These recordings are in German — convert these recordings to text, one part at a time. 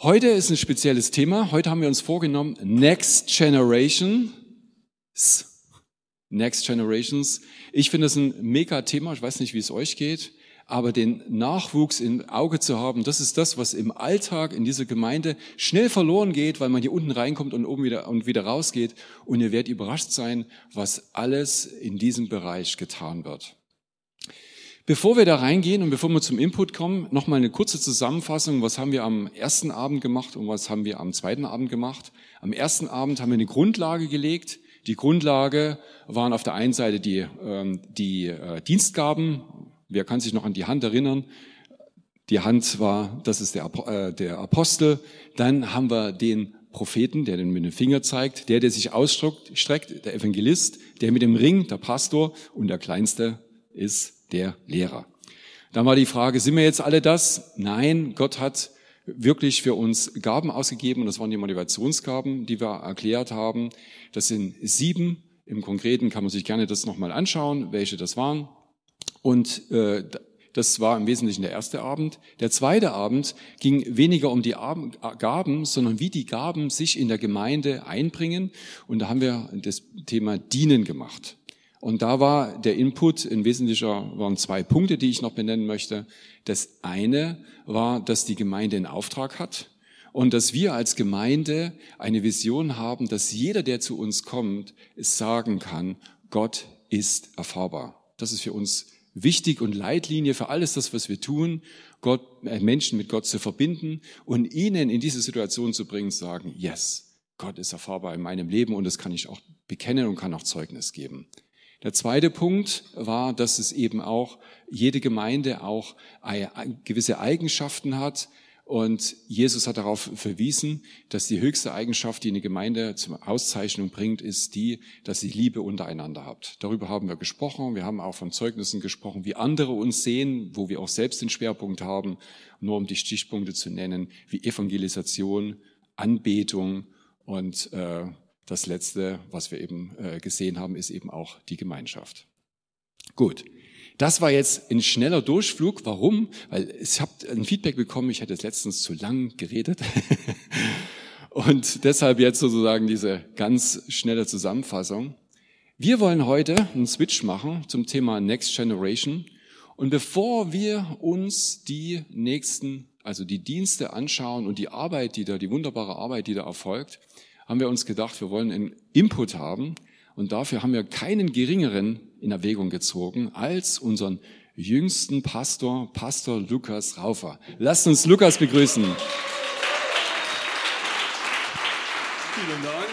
Heute ist ein spezielles Thema. Heute haben wir uns vorgenommen, Next Generation. Next Generations. Ich finde das ein mega Thema. Ich weiß nicht, wie es euch geht. Aber den Nachwuchs im Auge zu haben, das ist das, was im Alltag in dieser Gemeinde schnell verloren geht, weil man hier unten reinkommt und oben wieder und wieder rausgeht. Und ihr werdet überrascht sein, was alles in diesem Bereich getan wird. Bevor wir da reingehen und bevor wir zum Input kommen, nochmal eine kurze Zusammenfassung. Was haben wir am ersten Abend gemacht und was haben wir am zweiten Abend gemacht? Am ersten Abend haben wir eine Grundlage gelegt. Die Grundlage waren auf der einen Seite die, ähm, die äh, Dienstgaben. Wer kann sich noch an die Hand erinnern? Die Hand war, das ist der, äh, der Apostel. Dann haben wir den Propheten, der den mit dem Finger zeigt, der, der sich ausstreckt, der Evangelist, der mit dem Ring, der Pastor und der Kleinste ist der Lehrer. Dann war die Frage, sind wir jetzt alle das? Nein, Gott hat wirklich für uns Gaben ausgegeben und das waren die Motivationsgaben, die wir erklärt haben. Das sind sieben. Im Konkreten kann man sich gerne das nochmal anschauen, welche das waren. Und äh, das war im Wesentlichen der erste Abend. Der zweite Abend ging weniger um die Gaben, sondern wie die Gaben sich in der Gemeinde einbringen. Und da haben wir das Thema Dienen gemacht. Und da war der Input in wesentlicher waren zwei Punkte, die ich noch benennen möchte. Das eine war, dass die Gemeinde einen Auftrag hat und dass wir als Gemeinde eine Vision haben, dass jeder, der zu uns kommt, es sagen kann, Gott ist erfahrbar. Das ist für uns wichtig und Leitlinie für alles das, was wir tun, Gott, äh, Menschen mit Gott zu verbinden und ihnen in diese Situation zu bringen, zu sagen, yes, Gott ist erfahrbar in meinem Leben und das kann ich auch bekennen und kann auch Zeugnis geben. Der zweite Punkt war, dass es eben auch jede Gemeinde auch gewisse Eigenschaften hat. Und Jesus hat darauf verwiesen, dass die höchste Eigenschaft, die eine Gemeinde zur Auszeichnung bringt, ist die, dass sie Liebe untereinander habt. Darüber haben wir gesprochen. Wir haben auch von Zeugnissen gesprochen, wie andere uns sehen, wo wir auch selbst den Schwerpunkt haben. Nur um die Stichpunkte zu nennen, wie Evangelisation, Anbetung und äh, das Letzte, was wir eben äh, gesehen haben, ist eben auch die Gemeinschaft. Gut. Das war jetzt ein schneller Durchflug. Warum? Weil ich habe ein Feedback bekommen, ich hätte jetzt letztens zu lang geredet. Und deshalb jetzt sozusagen diese ganz schnelle Zusammenfassung. Wir wollen heute einen Switch machen zum Thema Next Generation. Und bevor wir uns die nächsten, also die Dienste anschauen und die Arbeit, die da, die wunderbare Arbeit, die da erfolgt, haben wir uns gedacht, wir wollen einen Input haben und dafür haben wir keinen geringeren in Erwägung gezogen als unseren jüngsten Pastor, Pastor Lukas Raufer. Lasst uns Lukas begrüßen. Vielen Dank.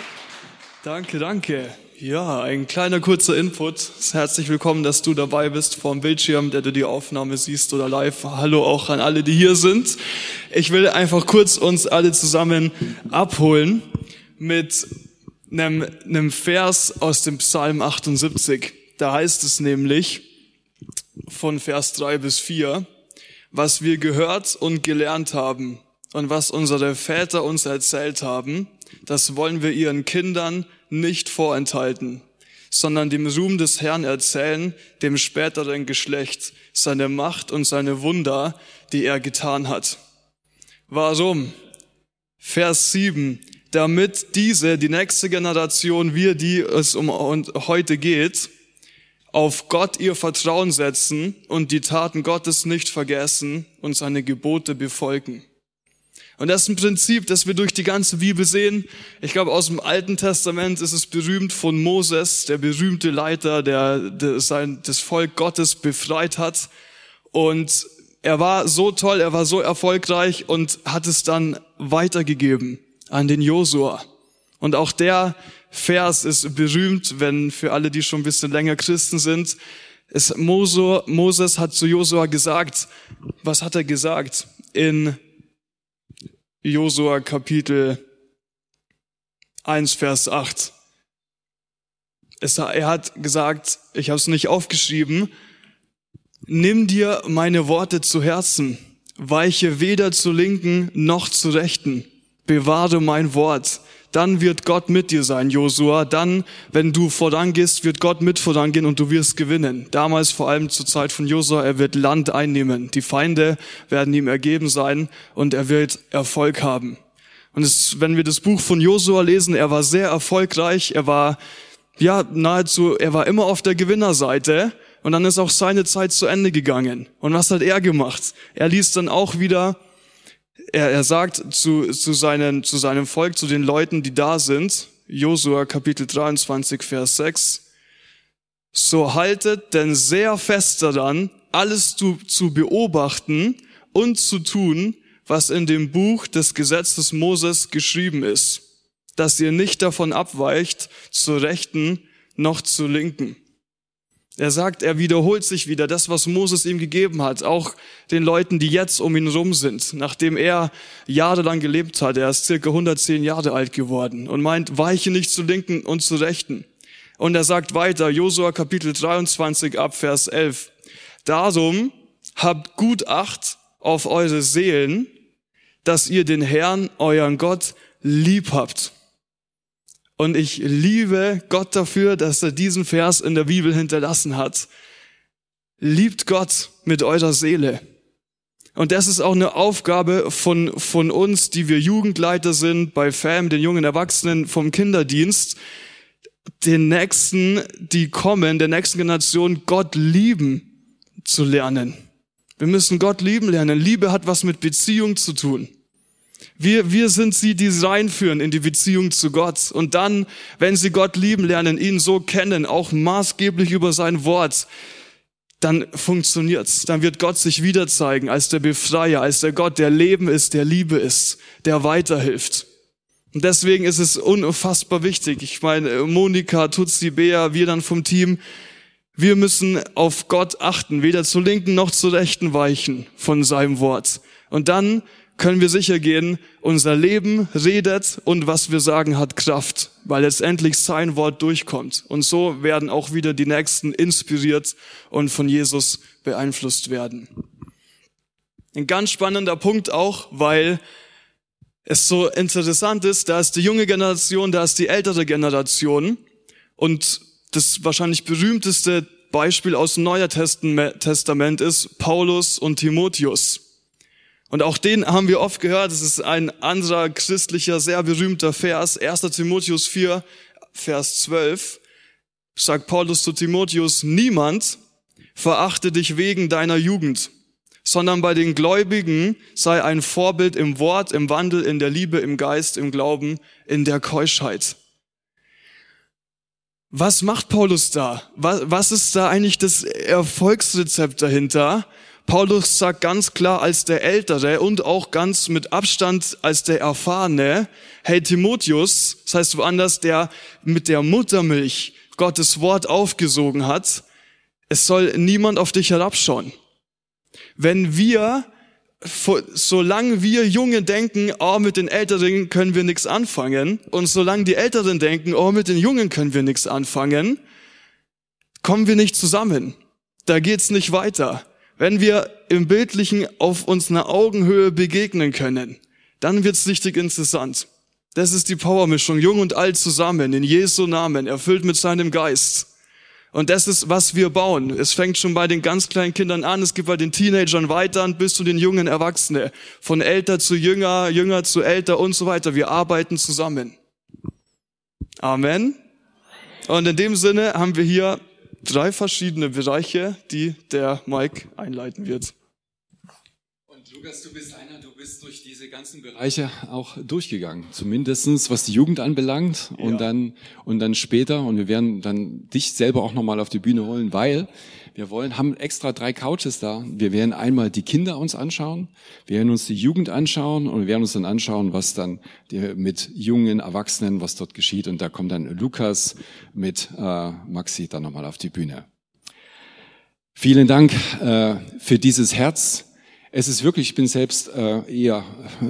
Danke, danke. Ja, ein kleiner kurzer Input. Herzlich willkommen, dass du dabei bist vor dem Bildschirm, der du die Aufnahme siehst oder live. Hallo auch an alle, die hier sind. Ich will einfach kurz uns alle zusammen abholen mit einem, einem Vers aus dem Psalm 78. Da heißt es nämlich von Vers 3 bis 4, was wir gehört und gelernt haben und was unsere Väter uns erzählt haben, das wollen wir ihren Kindern nicht vorenthalten, sondern dem Ruhm des Herrn erzählen, dem späteren Geschlecht, seine Macht und seine Wunder, die er getan hat. Warum? Vers 7 damit diese, die nächste Generation, wir, die es um heute geht, auf Gott ihr Vertrauen setzen und die Taten Gottes nicht vergessen und seine Gebote befolgen. Und das ist ein Prinzip, das wir durch die ganze Bibel sehen. Ich glaube, aus dem Alten Testament ist es berühmt von Moses, der berühmte Leiter, der, sein, das Volk Gottes befreit hat. Und er war so toll, er war so erfolgreich und hat es dann weitergegeben an den Josua. Und auch der Vers ist berühmt, wenn für alle, die schon ein bisschen länger Christen sind, es Moses hat zu Josua gesagt, was hat er gesagt? In Josua Kapitel 1, Vers 8. Es, er hat gesagt, ich habe es nicht aufgeschrieben, nimm dir meine Worte zu Herzen, weiche weder zu linken noch zu rechten bewahre mein Wort, dann wird Gott mit dir sein, Josua. Dann, wenn du vorangehst, wird Gott mit vorangehen und du wirst gewinnen. Damals vor allem zur Zeit von Josua, er wird Land einnehmen. Die Feinde werden ihm ergeben sein und er wird Erfolg haben. Und es, wenn wir das Buch von Josua lesen, er war sehr erfolgreich, er war, ja, nahezu, er war immer auf der Gewinnerseite. Und dann ist auch seine Zeit zu Ende gegangen. Und was hat er gemacht? Er ließ dann auch wieder er, er sagt zu, zu, seinen, zu seinem Volk, zu den Leuten, die da sind, Josua Kapitel 23, Vers 6, so haltet denn sehr fest daran, alles zu, zu beobachten und zu tun, was in dem Buch des Gesetzes Moses geschrieben ist, dass ihr nicht davon abweicht, zur Rechten noch zur Linken. Er sagt, er wiederholt sich wieder das, was Moses ihm gegeben hat, auch den Leuten, die jetzt um ihn rum sind, nachdem er jahrelang gelebt hat. Er ist circa 110 Jahre alt geworden und meint, weiche nicht zu linken und zu rechten. Und er sagt weiter, Josua Kapitel 23 ab Vers 11, darum habt gut Acht auf eure Seelen, dass ihr den Herrn, euren Gott, lieb habt und ich liebe Gott dafür, dass er diesen Vers in der Bibel hinterlassen hat. Liebt Gott mit eurer Seele. Und das ist auch eine Aufgabe von, von uns, die wir Jugendleiter sind, bei FAM, den jungen Erwachsenen vom Kinderdienst, den Nächsten, die kommen, der nächsten Generation, Gott lieben zu lernen. Wir müssen Gott lieben lernen. Liebe hat was mit Beziehung zu tun. Wir, wir sind sie, die reinführen in die Beziehung zu Gott. Und dann, wenn sie Gott lieben lernen, ihn so kennen, auch maßgeblich über sein Wort, dann funktioniert's. Dann wird Gott sich wieder zeigen als der Befreier, als der Gott, der Leben ist, der Liebe ist, der weiterhilft. Und deswegen ist es unfassbar wichtig. Ich meine, Monika, Tutsi, Bea, wir dann vom Team, wir müssen auf Gott achten, weder zur linken noch zur rechten weichen von seinem Wort. Und dann können wir sicher gehen, unser Leben redet und was wir sagen hat Kraft, weil letztendlich sein Wort durchkommt. Und so werden auch wieder die Nächsten inspiriert und von Jesus beeinflusst werden. Ein ganz spannender Punkt auch, weil es so interessant ist, da ist die junge Generation, da ist die ältere Generation und das wahrscheinlich berühmteste Beispiel aus dem Neuen Testament ist Paulus und Timotheus. Und auch den haben wir oft gehört. Es ist ein anderer christlicher, sehr berühmter Vers. 1. Timotheus 4, Vers 12 sagt Paulus zu Timotheus, niemand verachte dich wegen deiner Jugend, sondern bei den Gläubigen sei ein Vorbild im Wort, im Wandel, in der Liebe, im Geist, im Glauben, in der Keuschheit. Was macht Paulus da? Was, ist da eigentlich das Erfolgsrezept dahinter? Paulus sagt ganz klar als der Ältere und auch ganz mit Abstand als der Erfahrene, hey Timotheus, das heißt woanders, der mit der Muttermilch Gottes Wort aufgesogen hat, es soll niemand auf dich herabschauen. Wenn wir, solange wir Junge denken, oh, mit den Älteren können wir nichts anfangen, und solange die Älteren denken, oh, mit den Jungen können wir nichts anfangen, kommen wir nicht zusammen. Da geht's nicht weiter. Wenn wir im Bildlichen auf uns eine Augenhöhe begegnen können, dann wird's richtig interessant. Das ist die Powermischung, jung und alt zusammen, in Jesu Namen, erfüllt mit seinem Geist. Und das ist, was wir bauen. Es fängt schon bei den ganz kleinen Kindern an, es geht bei den Teenagern weiter bis zu den jungen Erwachsenen. Von älter zu jünger, jünger zu älter und so weiter. Wir arbeiten zusammen. Amen. Und in dem Sinne haben wir hier drei verschiedene Bereiche, die der Mike einleiten wird. Und Lukas, du bist einer, du bist durch diese ganzen Bereiche auch durchgegangen. Zumindestens was die Jugend anbelangt und ja. dann, und dann später. Und wir werden dann dich selber auch nochmal auf die Bühne holen, weil wir wollen, haben extra drei Couches da. Wir werden einmal die Kinder uns anschauen, wir werden uns die Jugend anschauen und wir werden uns dann anschauen, was dann mit jungen Erwachsenen, was dort geschieht. Und da kommt dann Lukas mit äh, Maxi dann nochmal auf die Bühne. Vielen Dank äh, für dieses Herz. Es ist wirklich, ich bin selbst äh, eher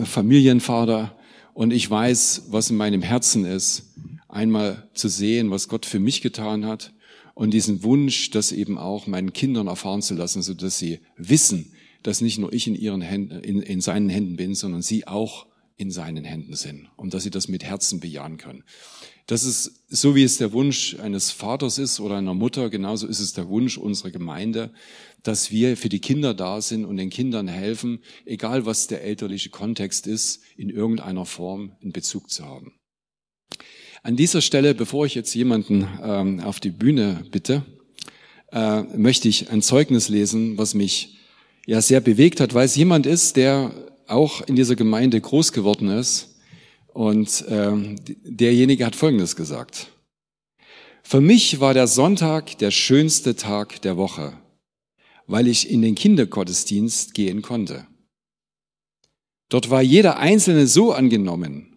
Familienvater und ich weiß, was in meinem Herzen ist, einmal zu sehen, was Gott für mich getan hat und diesen Wunsch, das eben auch meinen Kindern erfahren zu lassen, so dass sie wissen, dass nicht nur ich in ihren Händen, in, in seinen Händen bin, sondern sie auch in seinen Händen sind und dass sie das mit Herzen bejahen können. Das ist so, wie es der Wunsch eines Vaters ist oder einer Mutter, genauso ist es der Wunsch unserer Gemeinde, dass wir für die Kinder da sind und den Kindern helfen, egal was der elterliche Kontext ist, in irgendeiner Form in Bezug zu haben. An dieser Stelle, bevor ich jetzt jemanden ähm, auf die Bühne bitte, äh, möchte ich ein Zeugnis lesen, was mich ja sehr bewegt hat, weil es jemand ist, der auch in dieser Gemeinde groß geworden ist. Und ähm, derjenige hat Folgendes gesagt. Für mich war der Sonntag der schönste Tag der Woche, weil ich in den Kindergottesdienst gehen konnte. Dort war jeder Einzelne so angenommen.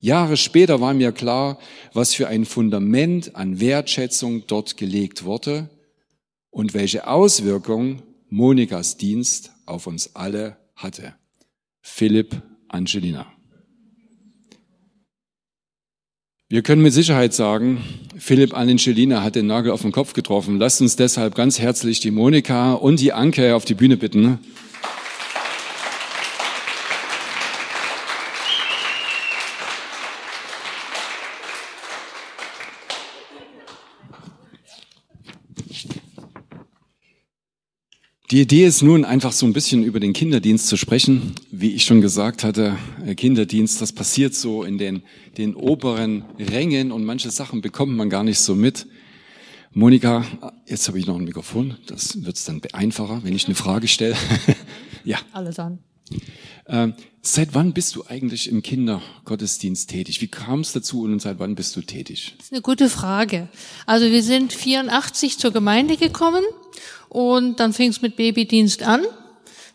Jahre später war mir klar, was für ein Fundament an Wertschätzung dort gelegt wurde und welche Auswirkung Monikas Dienst auf uns alle hatte. Philipp Angelina. Wir können mit Sicherheit sagen, Philipp Angelina hat den Nagel auf den Kopf getroffen. Lasst uns deshalb ganz herzlich die Monika und die Anke auf die Bühne bitten. Die Idee ist nun einfach so ein bisschen über den Kinderdienst zu sprechen. Wie ich schon gesagt hatte, äh, Kinderdienst, das passiert so in den, den oberen Rängen und manche Sachen bekommt man gar nicht so mit. Monika, jetzt habe ich noch ein Mikrofon, das wird es dann einfacher, wenn ich eine Frage stelle. ja. Alles an. Ähm, seit wann bist du eigentlich im Kindergottesdienst tätig? Wie kam es dazu und seit wann bist du tätig? Das ist eine gute Frage. Also wir sind 84 zur Gemeinde gekommen und dann fing es mit Babydienst an.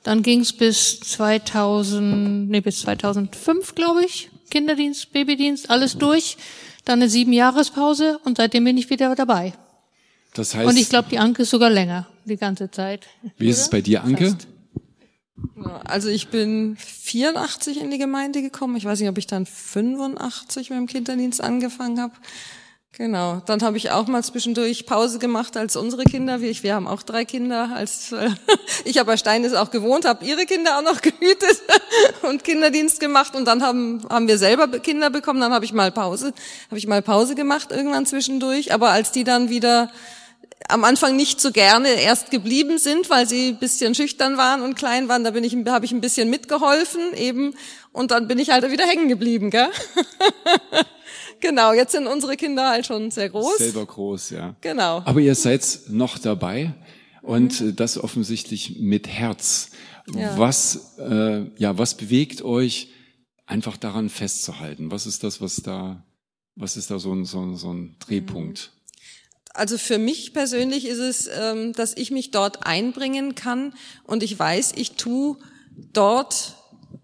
Dann ging es bis 2000, nee, bis 2005, glaube ich, Kinderdienst, Babydienst, alles durch. Dann eine sieben Jahrespause und seitdem bin ich wieder dabei. Das heißt. Und ich glaube, die Anke ist sogar länger, die ganze Zeit. Wie ist es bei dir, Anke? Fast. Also ich bin 84 in die Gemeinde gekommen. Ich weiß nicht, ob ich dann 85 mit dem Kinderdienst angefangen habe. Genau. Dann habe ich auch mal zwischendurch Pause gemacht als unsere Kinder. Wir, wir haben auch drei Kinder. Als äh, ich aber Steines auch gewohnt, habe ihre Kinder auch noch gehütet und Kinderdienst gemacht. Und dann haben haben wir selber Kinder bekommen. Dann habe ich mal Pause, habe ich mal Pause gemacht irgendwann zwischendurch. Aber als die dann wieder am Anfang nicht so gerne erst geblieben sind, weil sie ein bisschen schüchtern waren und klein waren. Da bin ich, habe ich ein bisschen mitgeholfen eben und dann bin ich halt wieder hängen geblieben, gell? genau. Jetzt sind unsere Kinder halt schon sehr groß. Selber groß, ja. Genau. Aber ihr seid noch dabei und mhm. das offensichtlich mit Herz. Ja. Was, äh, ja, was bewegt euch, einfach daran festzuhalten? Was ist das, was da, was ist da so ein, so ein, so ein Drehpunkt? Mhm also für mich persönlich ist es, ähm, dass ich mich dort einbringen kann und ich weiß, ich tu dort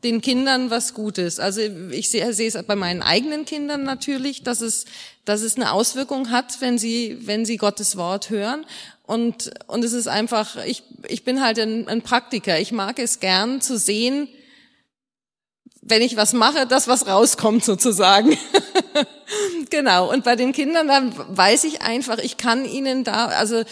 den Kindern was Gutes. Also ich sehe, sehe es bei meinen eigenen Kindern natürlich, dass es, dass es eine Auswirkung hat, wenn sie, wenn sie Gottes Wort hören. Und, und es ist einfach, ich, ich bin halt ein, ein Praktiker. Ich mag es gern zu sehen, wenn ich was mache, das was rauskommt sozusagen. genau. Und bei den Kindern, dann weiß ich einfach, ich kann ihnen da, also äh,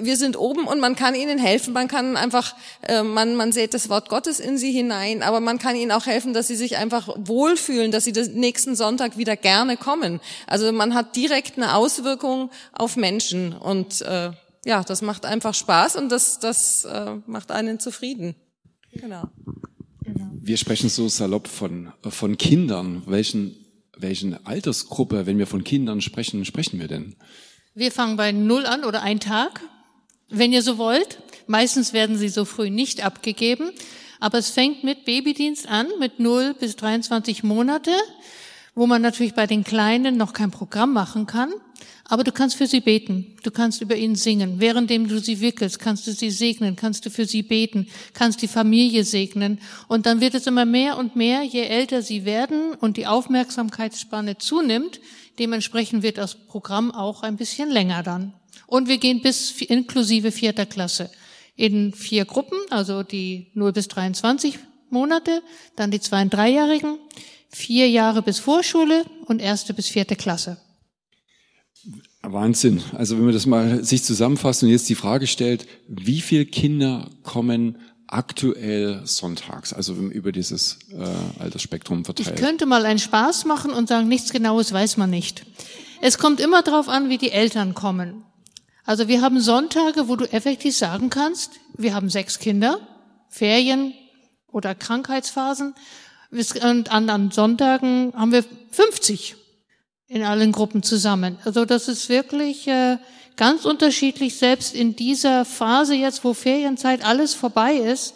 wir sind oben und man kann ihnen helfen. Man kann einfach, äh, man, man sieht das Wort Gottes in sie hinein, aber man kann ihnen auch helfen, dass sie sich einfach wohlfühlen, dass sie den nächsten Sonntag wieder gerne kommen. Also man hat direkt eine Auswirkung auf Menschen und äh, ja, das macht einfach Spaß und das, das äh, macht einen zufrieden. Genau. Wir sprechen so salopp von, von Kindern. Welchen, welchen Altersgruppe, wenn wir von Kindern sprechen, sprechen wir denn? Wir fangen bei Null an oder ein Tag, wenn ihr so wollt. Meistens werden sie so früh nicht abgegeben. Aber es fängt mit Babydienst an, mit 0 bis 23 Monate, wo man natürlich bei den Kleinen noch kein Programm machen kann. Aber du kannst für sie beten. Du kannst über ihn singen. Währenddem du sie wickelst, kannst du sie segnen, kannst du für sie beten, kannst die Familie segnen. Und dann wird es immer mehr und mehr, je älter sie werden und die Aufmerksamkeitsspanne zunimmt. Dementsprechend wird das Programm auch ein bisschen länger dann. Und wir gehen bis inklusive vierter Klasse in vier Gruppen, also die 0 bis 23 Monate, dann die zwei- und dreijährigen, vier Jahre bis Vorschule und erste bis vierte Klasse. Wahnsinn. Also wenn man das mal sich zusammenfasst und jetzt die Frage stellt, wie viele Kinder kommen aktuell sonntags, also über dieses äh, Altersspektrum verteilt? Ich könnte mal einen Spaß machen und sagen, nichts Genaues weiß man nicht. Es kommt immer darauf an, wie die Eltern kommen. Also wir haben Sonntage, wo du effektiv sagen kannst, wir haben sechs Kinder, Ferien oder Krankheitsphasen. Und an Sonntagen haben wir 50 in allen Gruppen zusammen. Also das ist wirklich äh, ganz unterschiedlich, selbst in dieser Phase jetzt, wo Ferienzeit alles vorbei ist.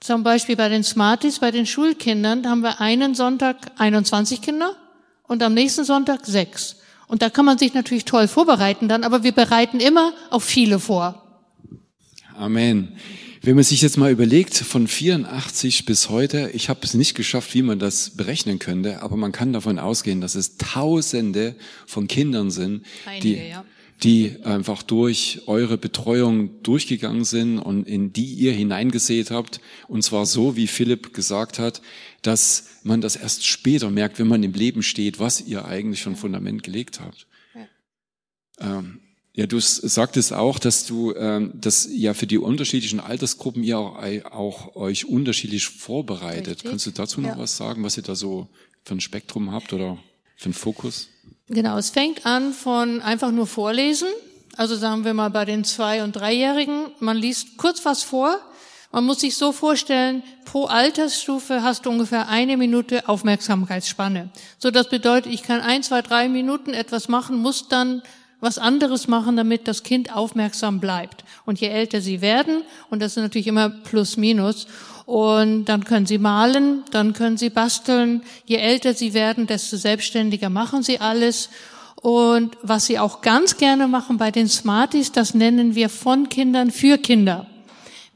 Zum Beispiel bei den Smarties, bei den Schulkindern, da haben wir einen Sonntag 21 Kinder und am nächsten Sonntag sechs. Und da kann man sich natürlich toll vorbereiten dann, aber wir bereiten immer auf viele vor. Amen. Wenn man sich jetzt mal überlegt, von 84 bis heute, ich habe es nicht geschafft, wie man das berechnen könnte, aber man kann davon ausgehen, dass es Tausende von Kindern sind, Einige, die, ja. die einfach durch eure Betreuung durchgegangen sind und in die ihr hineingesät habt. Und zwar so, wie Philipp gesagt hat, dass man das erst später merkt, wenn man im Leben steht, was ihr eigentlich schon Fundament gelegt habt. Ähm, ja, du sagtest auch, dass du, ähm, dass ja für die unterschiedlichen Altersgruppen ihr auch, auch euch unterschiedlich vorbereitet. Richtig. Kannst du dazu noch ja. was sagen, was ihr da so für ein Spektrum habt oder für einen Fokus? Genau, es fängt an von einfach nur vorlesen. Also sagen wir mal bei den Zwei- und Dreijährigen, man liest kurz was vor. Man muss sich so vorstellen, pro Altersstufe hast du ungefähr eine Minute Aufmerksamkeitsspanne. So, das bedeutet, ich kann ein, zwei, drei Minuten etwas machen, muss dann was anderes machen, damit das Kind aufmerksam bleibt. Und je älter sie werden, und das ist natürlich immer plus minus, und dann können sie malen, dann können sie basteln. Je älter sie werden, desto selbstständiger machen sie alles. Und was sie auch ganz gerne machen bei den Smarties, das nennen wir von Kindern für Kinder.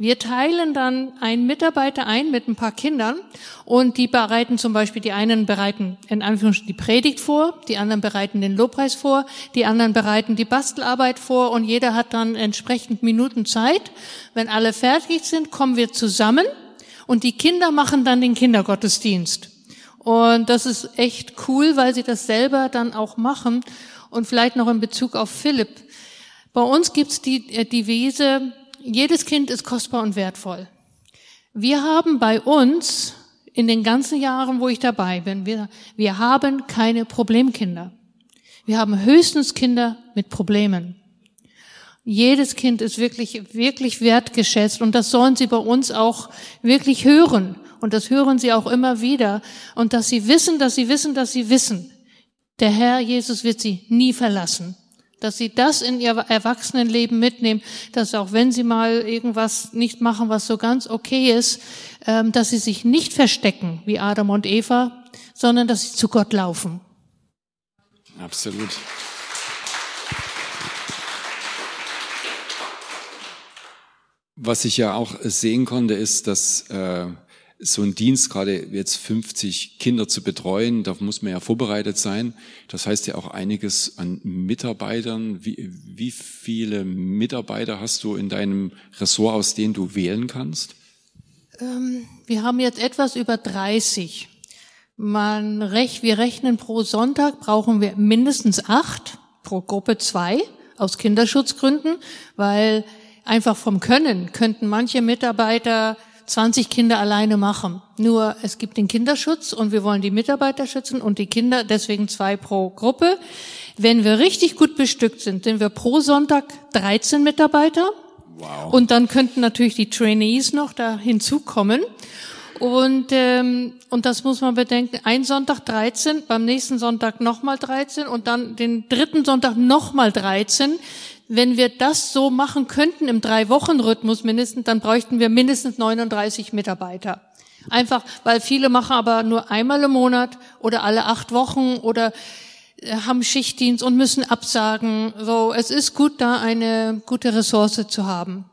Wir teilen dann einen Mitarbeiter ein mit ein paar Kindern und die bereiten zum Beispiel, die einen bereiten in Anführungsstrichen die Predigt vor, die anderen bereiten den Lobpreis vor, die anderen bereiten die Bastelarbeit vor und jeder hat dann entsprechend Minuten Zeit. Wenn alle fertig sind, kommen wir zusammen und die Kinder machen dann den Kindergottesdienst. Und das ist echt cool, weil sie das selber dann auch machen. Und vielleicht noch in Bezug auf Philipp. Bei uns gibt's die äh, Devise, jedes Kind ist kostbar und wertvoll. Wir haben bei uns in den ganzen Jahren, wo ich dabei bin, wir, wir haben keine Problemkinder. Wir haben höchstens Kinder mit Problemen. Jedes Kind ist wirklich, wirklich wertgeschätzt und das sollen sie bei uns auch wirklich hören. Und das hören sie auch immer wieder. Und dass sie wissen, dass sie wissen, dass sie wissen. Der Herr Jesus wird sie nie verlassen dass sie das in ihr Erwachsenenleben mitnehmen, dass auch wenn sie mal irgendwas nicht machen, was so ganz okay ist, ähm, dass sie sich nicht verstecken wie Adam und Eva, sondern dass sie zu Gott laufen. Absolut. Was ich ja auch sehen konnte, ist, dass äh, so ein Dienst, gerade jetzt 50 Kinder zu betreuen, da muss man ja vorbereitet sein. Das heißt ja auch einiges an Mitarbeitern. Wie, wie viele Mitarbeiter hast du in deinem Ressort, aus denen du wählen kannst? Ähm, wir haben jetzt etwas über 30. Man rech, wir rechnen pro Sonntag brauchen wir mindestens acht, pro Gruppe zwei, aus Kinderschutzgründen, weil einfach vom Können könnten manche Mitarbeiter 20 Kinder alleine machen. Nur es gibt den Kinderschutz und wir wollen die Mitarbeiter schützen und die Kinder, deswegen zwei pro Gruppe. Wenn wir richtig gut bestückt sind, sind wir pro Sonntag 13 Mitarbeiter. Wow. Und dann könnten natürlich die Trainees noch da hinzukommen. Und, ähm, und das muss man bedenken. Ein Sonntag 13, beim nächsten Sonntag nochmal 13 und dann den dritten Sonntag nochmal 13 wenn wir das so machen könnten im Drei-Wochen-Rhythmus mindestens, dann bräuchten wir mindestens 39 Mitarbeiter. Einfach, weil viele machen aber nur einmal im Monat oder alle acht Wochen oder äh, haben Schichtdienst und müssen absagen. So, es ist gut, da eine gute Ressource zu haben.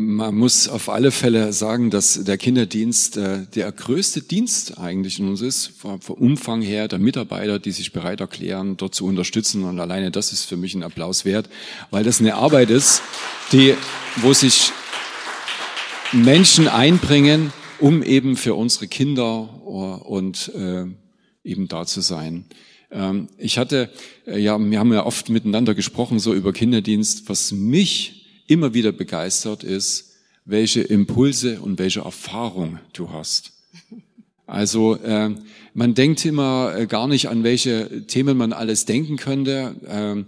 Man muss auf alle Fälle sagen, dass der Kinderdienst äh, der größte Dienst eigentlich in uns ist, vom, Umfang her der Mitarbeiter, die sich bereit erklären, dort zu unterstützen. Und alleine das ist für mich ein Applaus wert, weil das eine Arbeit ist, die, wo sich Menschen einbringen, um eben für unsere Kinder äh, und äh, eben da zu sein. Ähm, ich hatte, äh, ja, wir haben ja oft miteinander gesprochen, so über Kinderdienst, was mich immer wieder begeistert ist, welche Impulse und welche Erfahrung du hast. Also äh, man denkt immer äh, gar nicht, an welche Themen man alles denken könnte. Ähm,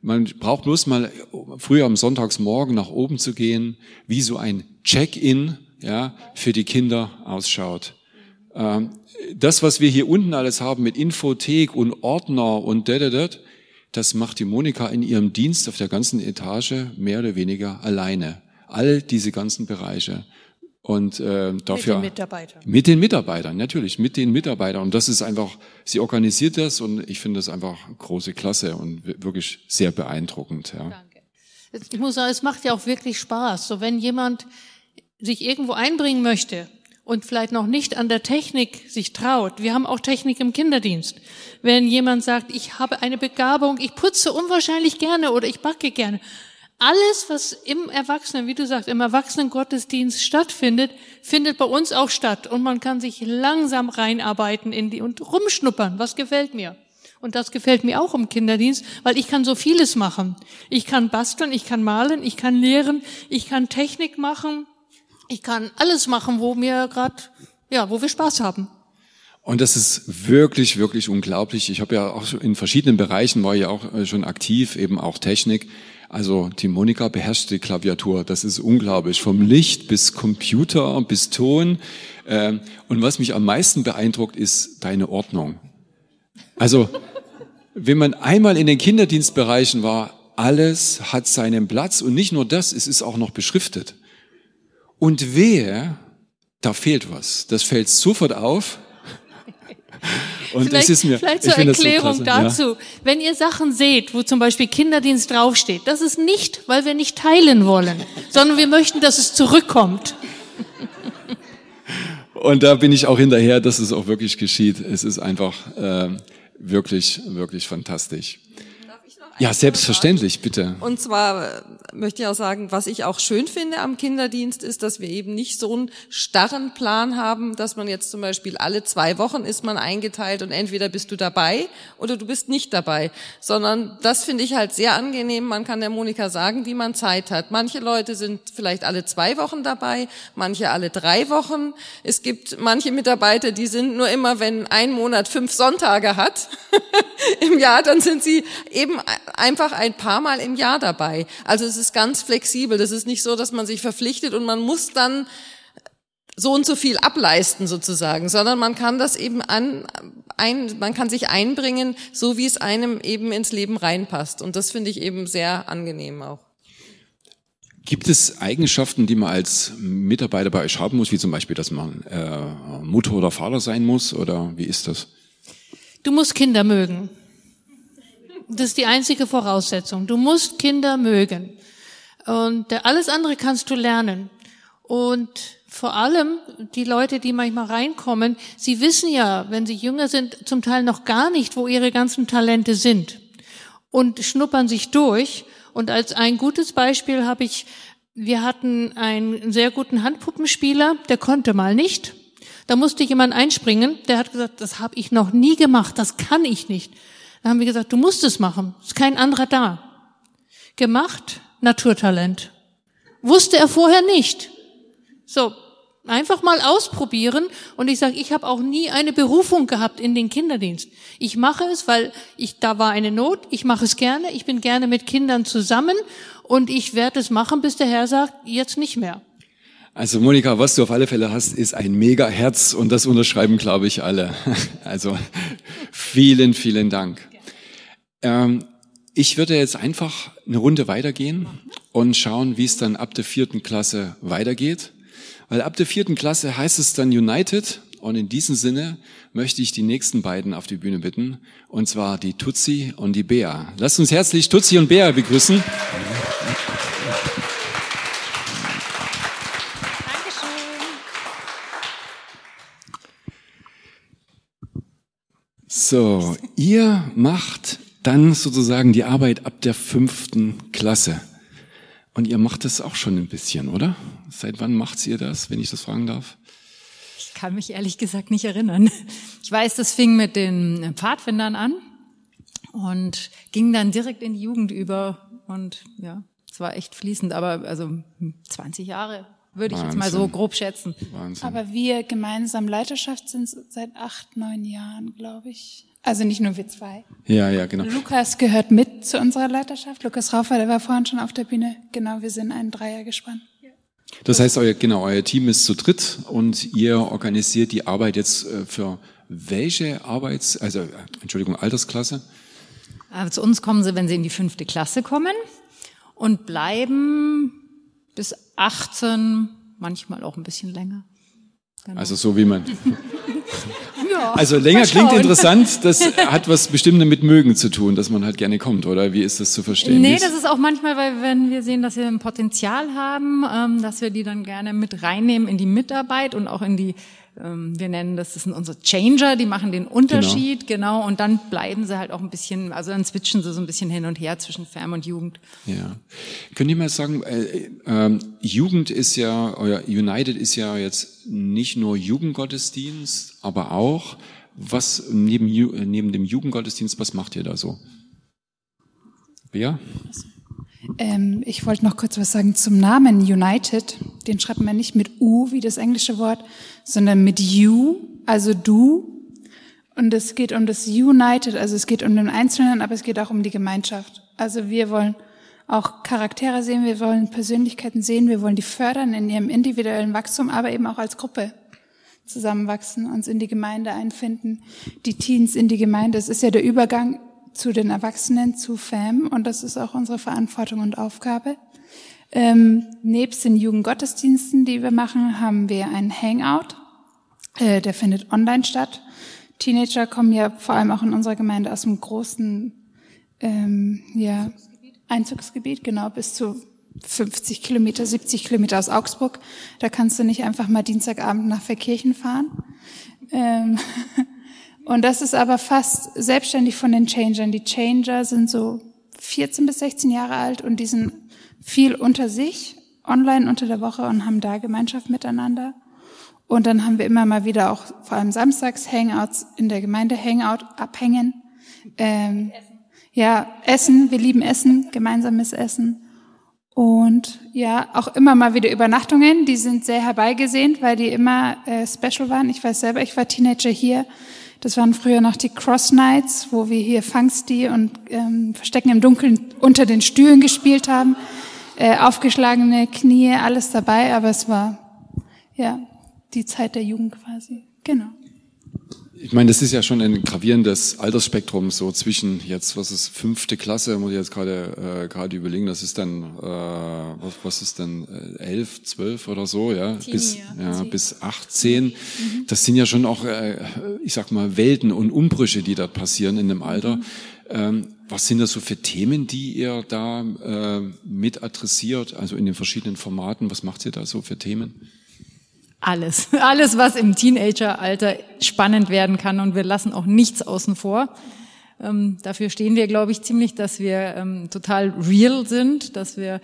man braucht bloß mal früher am Sonntagsmorgen nach oben zu gehen, wie so ein Check-in ja, für die Kinder ausschaut. Ähm, das, was wir hier unten alles haben mit Infothek und Ordner und da, da, da, das macht die Monika in ihrem Dienst auf der ganzen Etage mehr oder weniger alleine. All diese ganzen Bereiche. Und äh, dafür mit den Mitarbeitern. Mit den Mitarbeitern, natürlich, mit den Mitarbeitern. Und das ist einfach, sie organisiert das und ich finde das einfach große Klasse und wirklich sehr beeindruckend. Ja. Danke. Ich muss sagen, es macht ja auch wirklich Spaß. So wenn jemand sich irgendwo einbringen möchte und vielleicht noch nicht an der Technik sich traut. Wir haben auch Technik im Kinderdienst. Wenn jemand sagt, ich habe eine Begabung, ich putze unwahrscheinlich gerne oder ich backe gerne. Alles, was im Erwachsenen, wie du sagst, im Erwachsenengottesdienst stattfindet, findet bei uns auch statt. Und man kann sich langsam reinarbeiten in die und rumschnuppern. Was gefällt mir? Und das gefällt mir auch im Kinderdienst, weil ich kann so vieles machen. Ich kann basteln, ich kann malen, ich kann lehren, ich kann Technik machen, ich kann alles machen, wo mir gerade, ja, wo wir Spaß haben. Und das ist wirklich, wirklich unglaublich. Ich habe ja auch in verschiedenen Bereichen war ja auch äh, schon aktiv, eben auch Technik. Also die Monika beherrscht die Klaviatur. Das ist unglaublich. Vom Licht bis Computer bis Ton. Ähm, und was mich am meisten beeindruckt, ist deine Ordnung. Also wenn man einmal in den Kinderdienstbereichen war, alles hat seinen Platz und nicht nur das, es ist auch noch beschriftet. Und wehe, da fehlt was. Das fällt sofort auf. Und vielleicht, es ist mir, vielleicht zur Erklärung so dazu. Ja. Wenn ihr Sachen seht, wo zum Beispiel Kinderdienst draufsteht, das ist nicht, weil wir nicht teilen wollen, sondern wir möchten, dass es zurückkommt. Und da bin ich auch hinterher, dass es auch wirklich geschieht. Es ist einfach äh, wirklich, wirklich fantastisch. Ja, selbstverständlich, bitte. Und zwar äh, möchte ich auch sagen, was ich auch schön finde am Kinderdienst ist, dass wir eben nicht so einen starren Plan haben, dass man jetzt zum Beispiel alle zwei Wochen ist man eingeteilt und entweder bist du dabei oder du bist nicht dabei, sondern das finde ich halt sehr angenehm. Man kann der Monika sagen, wie man Zeit hat. Manche Leute sind vielleicht alle zwei Wochen dabei, manche alle drei Wochen. Es gibt manche Mitarbeiter, die sind nur immer, wenn ein Monat fünf Sonntage hat im Jahr, dann sind sie eben einfach ein paar Mal im Jahr dabei. Also es ist ganz flexibel. Das ist nicht so, dass man sich verpflichtet und man muss dann so und so viel ableisten sozusagen, sondern man kann das eben an, ein, man kann sich einbringen, so wie es einem eben ins Leben reinpasst. Und das finde ich eben sehr angenehm auch. Gibt es Eigenschaften, die man als Mitarbeiter bei euch haben muss, wie zum Beispiel, dass man äh, Mutter oder Vater sein muss, oder wie ist das? Du musst Kinder mögen. Das ist die einzige Voraussetzung. Du musst Kinder mögen. Und äh, alles andere kannst du lernen. Und vor allem die Leute, die manchmal reinkommen, sie wissen ja, wenn sie jünger sind, zum Teil noch gar nicht, wo ihre ganzen Talente sind. Und schnuppern sich durch. Und als ein gutes Beispiel habe ich, wir hatten einen sehr guten Handpuppenspieler, der konnte mal nicht. Da musste jemand einspringen, der hat gesagt, das habe ich noch nie gemacht, das kann ich nicht. Da haben wir gesagt, du musst es machen. Ist kein anderer da. Gemacht, Naturtalent. Wusste er vorher nicht. So, einfach mal ausprobieren. Und ich sage, ich habe auch nie eine Berufung gehabt in den Kinderdienst. Ich mache es, weil ich da war eine Not. Ich mache es gerne. Ich bin gerne mit Kindern zusammen und ich werde es machen, bis der Herr sagt, jetzt nicht mehr. Also Monika, was du auf alle Fälle hast, ist ein mega Herz und das unterschreiben, glaube ich, alle. Also vielen, vielen Dank. Ähm, ich würde jetzt einfach eine Runde weitergehen und schauen, wie es dann ab der vierten Klasse weitergeht. Weil ab der vierten Klasse heißt es dann United. Und in diesem Sinne möchte ich die nächsten beiden auf die Bühne bitten. Und zwar die Tutsi und die Bea. Lasst uns herzlich Tutsi und Bea begrüßen. So, ihr macht dann sozusagen die Arbeit ab der fünften Klasse. Und ihr macht das auch schon ein bisschen, oder? Seit wann macht ihr das, wenn ich das fragen darf? Ich kann mich ehrlich gesagt nicht erinnern. Ich weiß, das fing mit den Pfadfindern an und ging dann direkt in die Jugend über und ja, es war echt fließend, aber also 20 Jahre Würde ich jetzt mal so Wahnsinn. grob schätzen. Wahnsinn. Aber wir gemeinsam Leiterschaft sind seit acht, neun Jahren, glaube ich. Also nicht nur wir zwei. ja, ja, genau. Lukas gehört mit zu unserer Leiterschaft. Lukas Raufer, der war vorhin schon auf der Bühne. Genau, wir sind ein Dreier gespannt. Das heißt, euer, genau, euer Team ist zu dritt und ihr organisiert die Arbeit jetzt äh, für welche Arbeits-, also, äh, Entschuldigung, Altersklasse? Aber zu uns kommen sie, wenn sie in die fünfte Klasse kommen und bleiben bis 18, manchmal auch ein bisschen länger. Also so wie man. Ja, Also länger klingt interessant, das hat was bestimmt mit Mögen zu tun, dass man halt gerne kommt, oder? Wie ist das zu verstehen? Nee, das ist auch manchmal, weil wenn wir sehen, dass wir ein Potenzial haben, ähm, dass wir die dann gerne mit reinnehmen in die Mitarbeit und auch in die, wir nennen das, das sind unsere Changer, die machen den Unterschied, genau. und dann bleiben sie halt auch ein bisschen, also dann switchen sie so ein bisschen hin und her zwischen Fam und Jugend. Ja. Könnt ihr mal sagen, äh, ähm, Jugend ist ja, euer United ist ja jetzt nicht nur Jugendgottesdienst, aber auch, was neben, äh, neben dem Jugendgottesdienst, was macht ihr da so? Wer? Ähm, ich wollte noch kurz was sagen zum Namen United. Den schreibt man nicht mit U wie das englische Wort, sondern mit U, also du. Und es geht um das United, also es geht um den Einzelnen, aber es geht auch um die Gemeinschaft. Also wir wollen auch Charaktere sehen, wir wollen Persönlichkeiten sehen, wir wollen die fördern in ihrem individuellen Wachstum, aber eben auch als Gruppe zusammenwachsen, uns in die Gemeinde einfinden, die Teens in die Gemeinde. Es ist ja der Übergang zu den Erwachsenen, zu FAM und das ist auch unsere Verantwortung und Aufgabe. Ähm, nebst den Jugendgottesdiensten, die wir machen, haben wir einen Hangout. Äh, der findet online statt. Teenager kommen ja vor allem auch in unserer Gemeinde aus dem großen ähm, ja, Einzugsgebiet, genau, bis zu 50 Kilometer, 70 Kilometer aus Augsburg. Da kannst du nicht einfach mal Dienstagabend nach Verkirchen fahren. Ähm, und das ist aber fast selbstständig von den Changern. Die Changer sind so 14 bis 16 Jahre alt und die sind viel unter sich, online unter der Woche und haben da Gemeinschaft miteinander. Und dann haben wir immer mal wieder auch vor allem samstags Hangouts in der Gemeinde, Hangout abhängen. Ähm, ja, Essen, wir lieben Essen, gemeinsames Essen. Und ja, auch immer mal wieder Übernachtungen, die sind sehr herbeigesehnt, weil die immer äh, special waren. Ich weiß selber, ich war Teenager hier. Das waren früher noch die Cross Nights, wo wir hier Fangsti und ähm, Verstecken im Dunkeln unter den Stühlen gespielt haben. Äh, aufgeschlagene Knie, alles dabei, aber es war ja die Zeit der Jugend quasi. Genau. Ich meine, das ist ja schon ein gravierendes Altersspektrum, so zwischen jetzt, was ist fünfte Klasse, muss ich jetzt gerade äh, gerade überlegen, das ist dann, äh, was, was ist dann, äh, elf, zwölf oder so, ja, bis, ja, bis 18. Das sind ja schon auch, äh, ich sag mal, Welten und Umbrüche, die dort passieren in dem Alter. Ähm, was sind das so für Themen, die ihr da äh, mit adressiert, also in den verschiedenen Formaten? Was macht ihr da so für Themen? Alles. Alles, was im Teenageralter spannend werden kann und wir lassen auch nichts außen vor. Ähm, dafür stehen wir, glaube ich, ziemlich, dass wir ähm, total real sind, dass wir,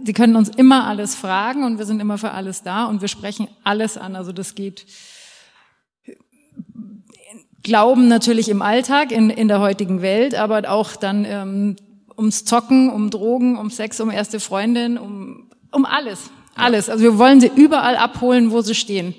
die können uns immer alles fragen und wir sind immer für alles da und wir sprechen alles an. Also das geht Glauben natürlich im Alltag, in, in der heutigen Welt, aber auch dann ähm, ums Zocken, um Drogen, um Sex, um erste Freundin, um, um alles. Alles. Also wir wollen sie überall abholen, wo sie stehen.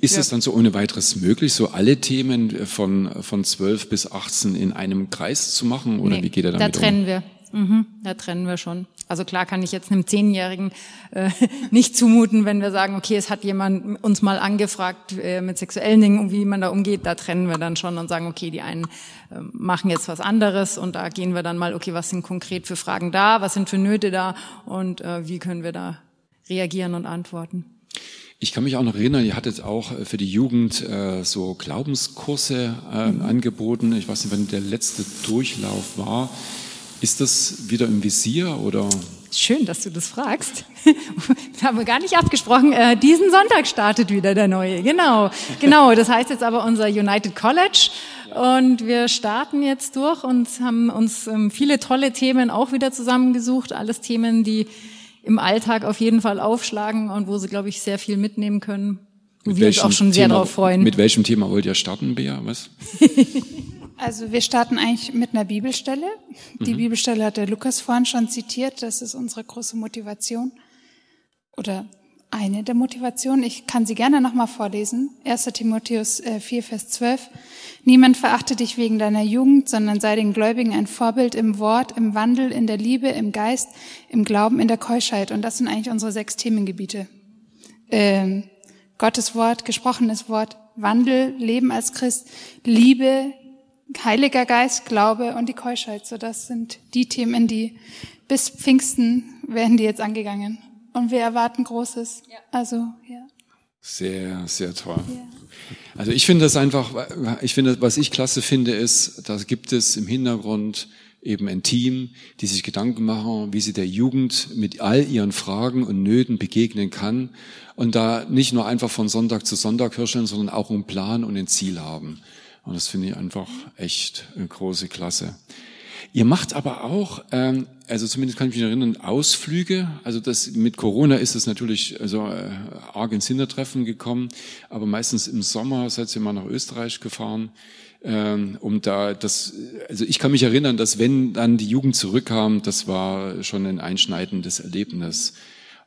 Ist es dann so ohne weiteres möglich, so alle Themen von, von 12 bis 18 in einem Kreis zu machen? Oder Nee, wie geht er da damit trennen um? wir. Mhm, da trennen wir schon. Also klar kann ich jetzt einem Zehnjährigen äh, nicht zumuten, wenn wir sagen, okay, es hat jemand uns mal angefragt äh, mit sexuellen Dingen, wie man da umgeht. Da trennen wir dann schon und sagen, okay, die einen äh, machen jetzt was anderes und da gehen wir dann mal, okay, was sind konkret für Fragen da, was sind für Nöte da und äh, wie können wir da reagieren und antworten. Ich kann mich auch noch erinnern, ihr hattet auch für die Jugend äh, so Glaubenskurse äh, Mhm. angeboten. Ich weiß nicht, wann der letzte Durchlauf war. Ist das wieder im Visier oder? Schön, dass du das fragst. haben wir gar nicht abgesprochen. Äh, diesen Sonntag startet wieder der neue. Genau, genau. Das heißt jetzt aber unser United College. Und wir starten jetzt durch und haben uns ähm, viele tolle Themen auch wieder zusammengesucht. Alles Themen, die im Alltag auf jeden Fall aufschlagen und wo sie, glaube ich, sehr viel mitnehmen können. Und wir uns auch schon sehr Thema, darauf freuen. Mit welchem Thema wollt ihr starten, Bea? Was? Also wir starten eigentlich mit einer Bibelstelle. Die Bibelstelle hat der Lukas vorhin schon zitiert. Das ist unsere große Motivation. oder eine der Motivationen. Ich kann sie gerne nochmal vorlesen. 1. Timotheus 4, Vers 12. Niemand verachte dich wegen deiner Jugend, sondern sei den Gläubigen ein Vorbild im Wort, im Wandel, in der Liebe, im Geist, im Glauben, in der Keuschheit. Und das sind eigentlich unsere sechs Themengebiete. Ähm, Gottes Wort, gesprochenes Wort, Wandel, Leben als Christ, Liebe, Heiliger Geist, Glaube und die Keuschheit. So, das sind die Themen, die bis Pfingsten werden die jetzt angegangen. Und wir erwarten Großes. Also, ja. Sehr, sehr toll. Ja. Also ich finde das einfach, ich finde, was ich klasse finde, ist, da gibt es im Hintergrund eben ein Team, die sich Gedanken machen, wie sie der Jugend mit all ihren Fragen und Nöten begegnen kann und da nicht nur einfach von Sonntag zu Sonntag hirscheln, sondern auch einen Plan und ein Ziel haben. Und das finde ich einfach echt eine große Klasse. Ihr macht aber auch, ähm, also zumindest kann ich mich erinnern, Ausflüge. Also das mit Corona ist es natürlich also äh, arg ins Hintertreffen gekommen, aber meistens im Sommer seid ihr mal nach Österreich gefahren, ähm, um da das. Also ich kann mich erinnern, dass wenn dann die Jugend zurückkam, das war schon ein einschneidendes Erlebnis.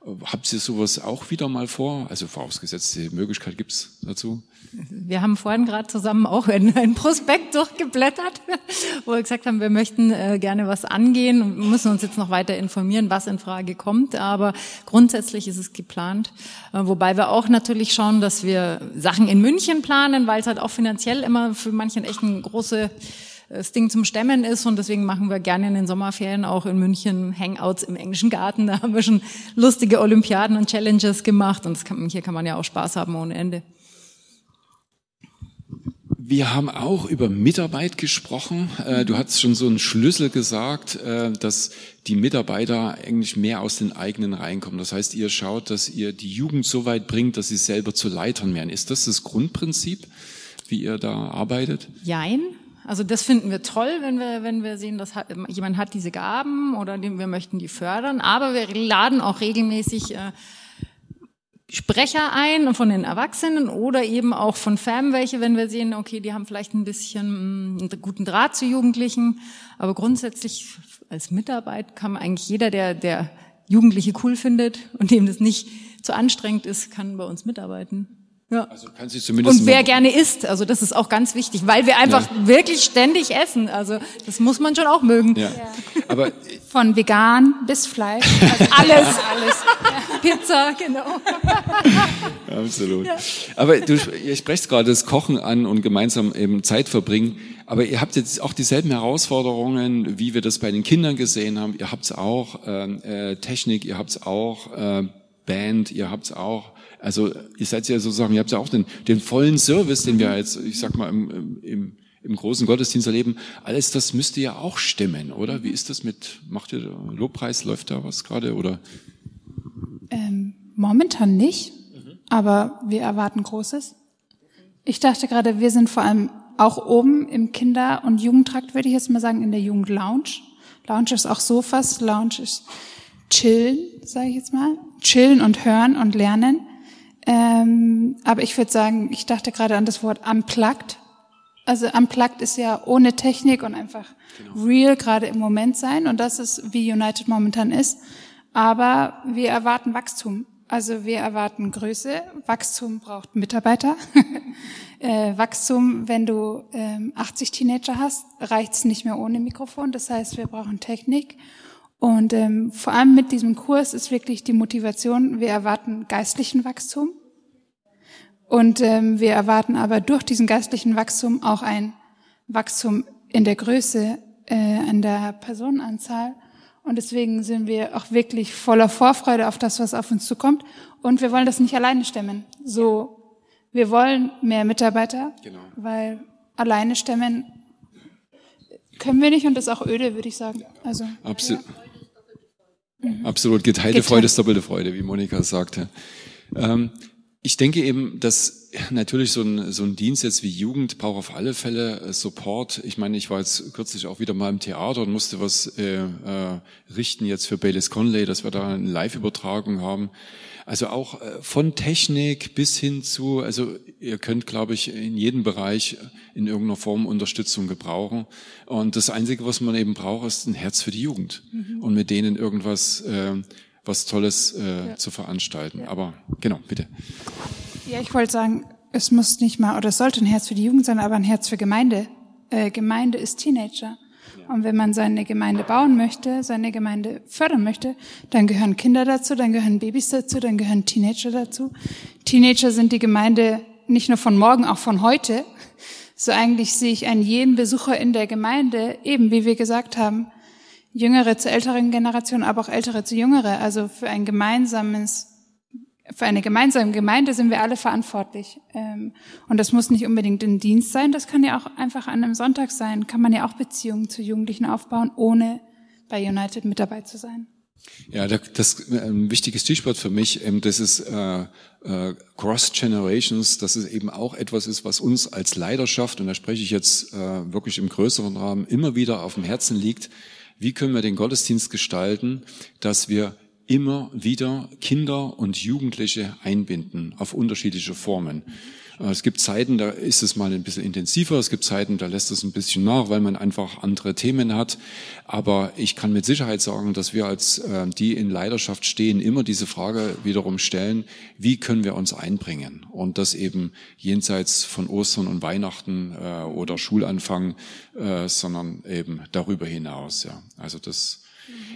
Habt ihr sowas auch wieder mal vor? Also vorausgesetzt, die Möglichkeit gibt's dazu? Wir haben vorhin gerade zusammen auch in ein Prospekt durchgeblättert, wo wir gesagt haben, wir möchten äh, gerne was angehen und müssen uns jetzt noch weiter informieren, was in Frage kommt. Aber grundsätzlich ist es geplant. Äh, wobei wir auch natürlich schauen, dass wir Sachen in München planen, weil es halt auch finanziell immer für manchen echt ein große das Ding zum Stemmen ist und deswegen machen wir gerne in den Sommerferien auch in München Hangouts im englischen Garten. Da haben wir schon lustige Olympiaden und Challenges gemacht und kann, hier kann man ja auch Spaß haben ohne Ende. Wir haben auch über Mitarbeit gesprochen. Äh, du hast schon so einen Schlüssel gesagt, äh, dass die Mitarbeiter eigentlich mehr aus den eigenen Reihen kommen. Das heißt, ihr schaut, dass ihr die Jugend so weit bringt, dass sie selber zu Leitern werden. Ist das das Grundprinzip, wie ihr da arbeitet? Jein. Also das finden wir toll, wenn wir, wenn wir sehen, dass jemand hat diese Gaben oder wir möchten die fördern. Aber wir laden auch regelmäßig äh, Sprecher ein von den Erwachsenen oder eben auch von FAM welche, wenn wir sehen, okay, die haben vielleicht ein bisschen mm, einen guten Draht zu Jugendlichen. Aber grundsätzlich als Mitarbeit kann eigentlich jeder, der, der Jugendliche cool findet und dem das nicht zu anstrengend ist, kann bei uns mitarbeiten. Ja. Also kann sie zumindest und wer gerne isst, also das ist auch ganz wichtig, weil wir einfach ja. wirklich ständig essen. Also das muss man schon auch mögen. Ja. ja. Aber von vegan bis Fleisch, also alles, alles. Pizza, genau. Absolut. Ja. Aber du, ihr sprecht gerade das Kochen an und gemeinsam eben Zeit verbringen. Aber ihr habt jetzt auch dieselben Herausforderungen, wie wir das bei den Kindern gesehen haben. Ihr habt es auch äh, Technik, ihr habt es auch äh, Band, ihr habt es auch also ihr seid ja sozusagen, ihr habt ja auch den, den vollen Service, den wir jetzt, ich sag mal, im, im, im großen Gottesdienst erleben. Alles das müsste ja auch stimmen, oder? Wie ist das mit, macht ihr Lobpreis, läuft da was gerade, oder? Ähm, momentan nicht, mhm. aber wir erwarten Großes. Ich dachte gerade, wir sind vor allem auch oben im Kinder- und Jugendtrakt, würde ich jetzt mal sagen, in der Jugendlounge. Lounge ist auch Sofas, Lounge ist chillen, sage ich jetzt mal. Chillen und hören und lernen. Ähm, aber ich würde sagen, ich dachte gerade an das Wort unplugged. Also unplugged ist ja ohne Technik und einfach genau. real gerade im Moment sein. Und das ist, wie United momentan ist. Aber wir erwarten Wachstum. Also wir erwarten Größe. Wachstum braucht Mitarbeiter. äh, Wachstum, wenn du ähm, 80 Teenager hast, reicht's nicht mehr ohne Mikrofon. Das heißt, wir brauchen Technik. Und ähm, vor allem mit diesem Kurs ist wirklich die Motivation, wir erwarten geistlichen Wachstum. Und ähm, wir erwarten aber durch diesen geistlichen Wachstum auch ein Wachstum in der Größe, äh, in der Personenanzahl. Und deswegen sind wir auch wirklich voller Vorfreude auf das, was auf uns zukommt. Und wir wollen das nicht alleine stemmen. So, wir wollen mehr Mitarbeiter, genau. weil alleine stemmen können wir nicht und das ist auch öde, würde ich sagen. Also, Absolut. Ja. Mhm. Absolut, geteilte Geteilt. Freude ist doppelte Freude, wie Monika sagte. Ähm, ich denke eben, dass natürlich so ein, so ein Dienst jetzt wie Jugend braucht auf alle Fälle äh, Support. Ich meine, ich war jetzt kürzlich auch wieder mal im Theater und musste was äh, äh, richten jetzt für Baylis Conley, dass wir da eine Live-Übertragung haben. Also auch äh, von Technik bis hin zu, also ihr könnt, glaube ich, in jedem Bereich in irgendeiner Form Unterstützung gebrauchen. Und das Einzige, was man eben braucht, ist ein Herz für die Jugend mhm. und mit denen irgendwas äh, was Tolles äh, ja. zu veranstalten. Ja. Aber genau, bitte. Ja, ich wollte sagen, es muss nicht mal, oder es sollte ein Herz für die Jugend sein, aber ein Herz für Gemeinde. Äh, Gemeinde ist Teenager. Und wenn man seine Gemeinde bauen möchte, seine Gemeinde fördern möchte, dann gehören Kinder dazu, dann gehören Babys dazu, dann gehören Teenager dazu. Teenager sind die Gemeinde nicht nur von morgen, auch von heute. So eigentlich sehe ich einen jeden Besucher in der Gemeinde, eben wie wir gesagt haben, Jüngere zur älteren Generation, aber auch Ältere zu Jüngere. Also für ein gemeinsames für eine gemeinsame Gemeinde sind wir alle verantwortlich. Ähm, und das muss nicht unbedingt ein Dienst sein, das kann ja auch einfach an einem Sonntag sein. Kann man ja auch Beziehungen zu Jugendlichen aufbauen, ohne bei United mit dabei zu sein. Ja, das ein ähm, wichtiges Stichwort für mich, ähm, das ist äh, äh, Cross Generations, dass es eben auch etwas ist, was uns als Leidenschaft, und da spreche ich jetzt äh, wirklich im größeren Rahmen, immer wieder auf dem Herzen liegt. Wie können wir den Gottesdienst gestalten, dass wir immer wieder Kinder und Jugendliche einbinden auf unterschiedliche Formen. Äh, es gibt Zeiten, da ist es mal ein bisschen intensiver, es gibt Zeiten, da lässt es ein bisschen nach, weil man einfach andere Themen hat. Aber ich kann mit Sicherheit sagen, dass wir als äh, die in Leidenschaft stehen, immer diese Frage wiederum stellen, wie können wir uns einbringen? Und das eben jenseits von Ostern und Weihnachten äh, oder Schulanfang, sondern eben darüber hinaus. Ja. Also das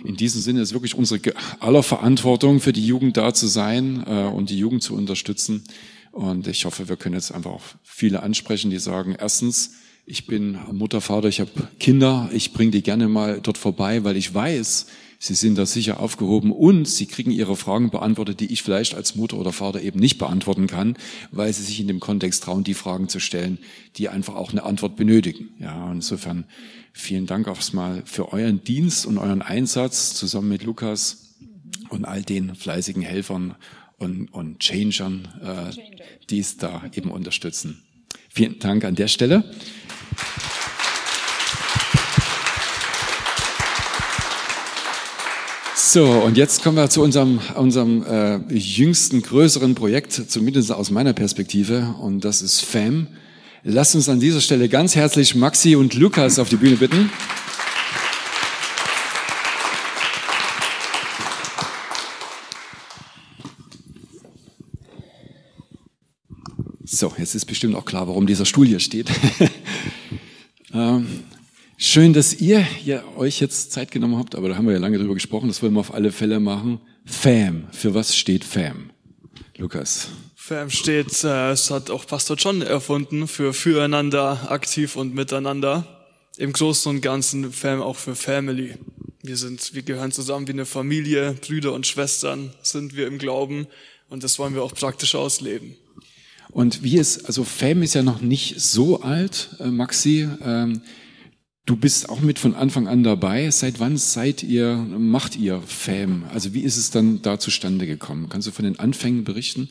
in diesem Sinne ist wirklich unsere aller Verantwortung für die Jugend da zu sein äh, und die Jugend zu unterstützen. Und ich hoffe, wir können jetzt einfach auch viele ansprechen, die sagen, erstens, ich bin Mutter, Vater, ich habe Kinder, ich bringe die gerne mal dort vorbei, weil ich weiß, Sie sind da sicher aufgehoben und Sie kriegen Ihre Fragen beantwortet, die ich vielleicht als Mutter oder Vater eben nicht beantworten kann, weil Sie sich in dem Kontext trauen, die Fragen zu stellen, die einfach auch eine Antwort benötigen. Ja, insofern vielen Dank aufs Mal für euren Dienst und euren Einsatz zusammen mit Lukas und all den fleißigen Helfern und, und Changern, äh, die es da eben unterstützen. Vielen Dank an der Stelle. So, und jetzt kommen wir zu unserem, unserem äh, jüngsten, größeren Projekt, zumindest aus meiner Perspektive, und das ist FAM. Lasst uns an dieser Stelle ganz herzlich Maxi und Lukas auf die Bühne bitten. So, jetzt ist bestimmt auch klar, warum dieser Stuhl hier steht. Schön, dass ihr hier euch jetzt Zeit genommen habt, aber da haben wir ja lange drüber gesprochen, das wollen wir auf alle Fälle machen. FAM, für was steht FAM? Lukas. FAM steht, äh, es hat auch Pastor John erfunden, für füreinander, aktiv und miteinander. Im Großen und Ganzen FAM auch für Family. Wir sind, wir gehören zusammen wie eine Familie, Brüder und Schwestern sind wir im Glauben und das wollen wir auch praktisch ausleben. Und wie es, also FAM ist ja noch nicht so alt, äh, Maxi. Ähm, Du bist auch mit von Anfang an dabei. Seit wann seid ihr, macht ihr FAM? Also wie ist es dann da zustande gekommen? Kannst du von den Anfängen berichten?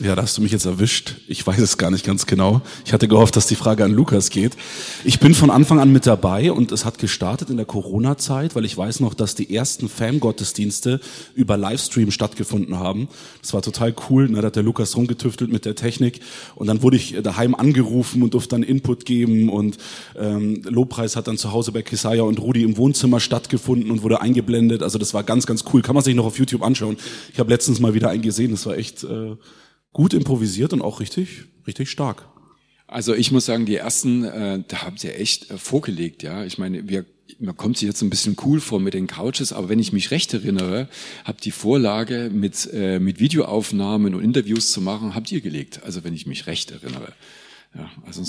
Ja, da hast du mich jetzt erwischt. Ich weiß es gar nicht ganz genau. Ich hatte gehofft, dass die Frage an Lukas geht. Ich bin von Anfang an mit dabei und es hat gestartet in der Corona-Zeit, weil ich weiß noch, dass die ersten Fam-Gottesdienste über Livestream stattgefunden haben. Das war total cool. Da hat der Lukas rumgetüftelt mit der Technik und dann wurde ich daheim angerufen und durfte dann Input geben und ähm, Lobpreis hat dann zu Hause bei Kisaya und Rudi im Wohnzimmer stattgefunden und wurde eingeblendet. Also das war ganz, ganz cool. Kann man sich noch auf YouTube anschauen. Ich habe letztens mal wieder einen gesehen. Das war echt... Äh, gut improvisiert und auch richtig, richtig stark. Also ich muss sagen, die ersten, äh, da haben sie echt äh, vorgelegt, ja. Ich meine, wir, man kommt sich jetzt ein bisschen cool vor mit den Couches, aber wenn ich mich recht erinnere, habt die Vorlage mit, äh, mit Videoaufnahmen und Interviews zu machen, habt ihr gelegt. Also wenn ich mich recht erinnere. Ja, also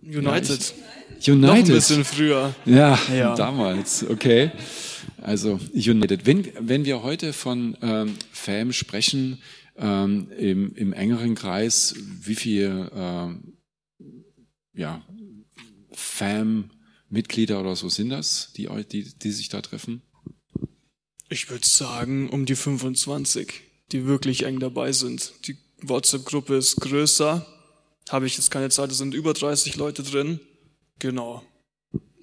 United. Ja, United. Noch ein bisschen früher. Ja, ja, damals, okay. Also United. Wenn, wenn wir heute von ähm, FAM sprechen, ähm, im, im engeren Kreis, wie viele ähm, ja, FAM-Mitglieder oder so sind das, die, die, die sich da treffen? Ich würde sagen, um die 25, die wirklich eng dabei sind. Die WhatsApp-Gruppe ist größer. Habe ich jetzt keine Zeit, es sind über 30 Leute drin. Genau.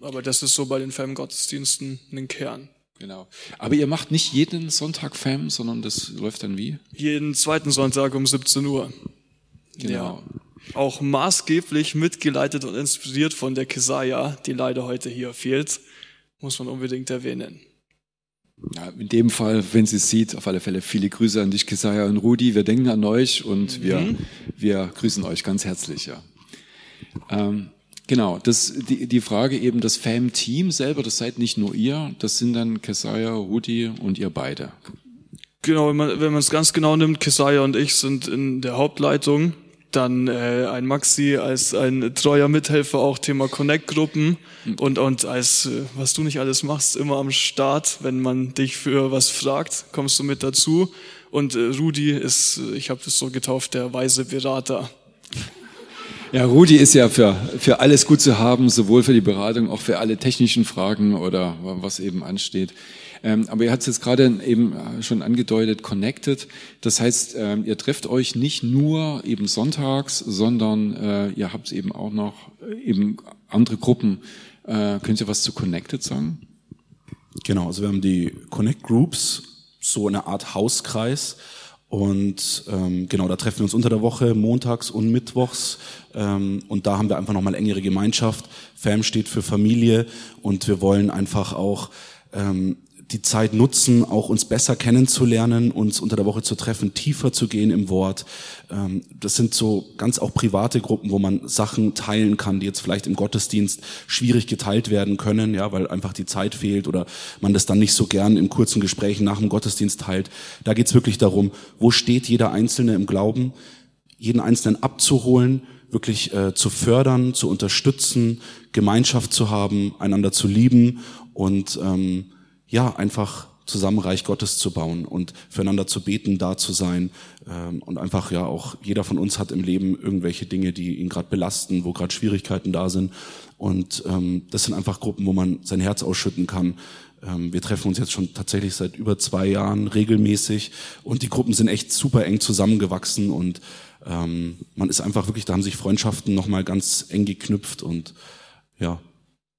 Aber das ist so bei den FAM-Gottesdiensten ein Kern. Genau. Aber ihr macht nicht jeden Sonntag Fam, sondern das läuft dann wie? Jeden zweiten Sonntag um 17 Uhr. Genau. Ja. Auch maßgeblich mitgeleitet und inspiriert von der Kesaja, die leider heute hier fehlt, muss man unbedingt erwähnen. Ja, in dem Fall, wenn sie es sieht, auf alle Fälle viele Grüße an dich, Kesaja und Rudi. Wir denken an euch und mhm. wir, wir grüßen euch ganz herzlich. Ja. Ähm, genau, das, die, die Frage eben, das FAM-Team selber, das seid nicht nur ihr, das sind dann Kesaja, Rudi und ihr beide. Genau, wenn man wenn man es ganz genau nimmt, Kesaja und ich sind in der Hauptleitung dann äh, ein Maxi als ein treuer Mithelfer auch Thema Connect-Gruppen und, und als, äh, was du nicht alles machst, immer am Start, wenn man dich für was fragt, kommst du mit dazu. Und äh, Rudi ist, ich habe das so getauft, der weise Berater. Ja, Rudi ist ja für, für alles gut zu haben, sowohl für die Beratung, auch für alle technischen Fragen oder was eben ansteht. Ähm, aber ihr habt es jetzt gerade eben äh, schon angedeutet, connected. Das heißt, ähm, ihr trefft euch nicht nur eben sonntags, sondern äh, ihr habt eben auch noch äh, eben andere Gruppen. Äh, könnt ihr was zu connected sagen? Genau, also wir haben die Connect Groups, so eine Art Hauskreis. Und ähm, genau, da treffen wir uns unter der Woche, montags und mittwochs. Ähm, und da haben wir einfach nochmal engere Gemeinschaft. FAM steht für Familie und wir wollen einfach auch ähm, die Zeit nutzen, auch uns besser kennenzulernen, uns unter der Woche zu treffen, tiefer zu gehen im Wort. Ähm, das sind so ganz auch private Gruppen, wo man Sachen teilen kann, die jetzt vielleicht im Gottesdienst schwierig geteilt werden können, ja, weil einfach die Zeit fehlt oder man das dann nicht so gern in kurzen Gesprächen nach dem Gottesdienst teilt. Da geht's wirklich darum, wo steht jeder Einzelne im Glauben, jeden Einzelnen abzuholen, wirklich äh, zu fördern, zu unterstützen, Gemeinschaft zu haben, einander zu lieben und ähm, ja, einfach zusammen Reich Gottes zu bauen und füreinander zu beten, da zu sein. Ähm, und einfach, ja, auch jeder von uns hat im Leben irgendwelche Dinge, die ihn gerade belasten, wo gerade Schwierigkeiten da sind. Und ähm, das sind einfach Gruppen, wo man sein Herz ausschütten kann. Ähm, wir treffen uns jetzt schon tatsächlich seit über zwei Jahren regelmäßig und die Gruppen sind echt super eng zusammengewachsen und ähm, man ist einfach wirklich, da haben sich Freundschaften nochmal ganz eng geknüpft und ja,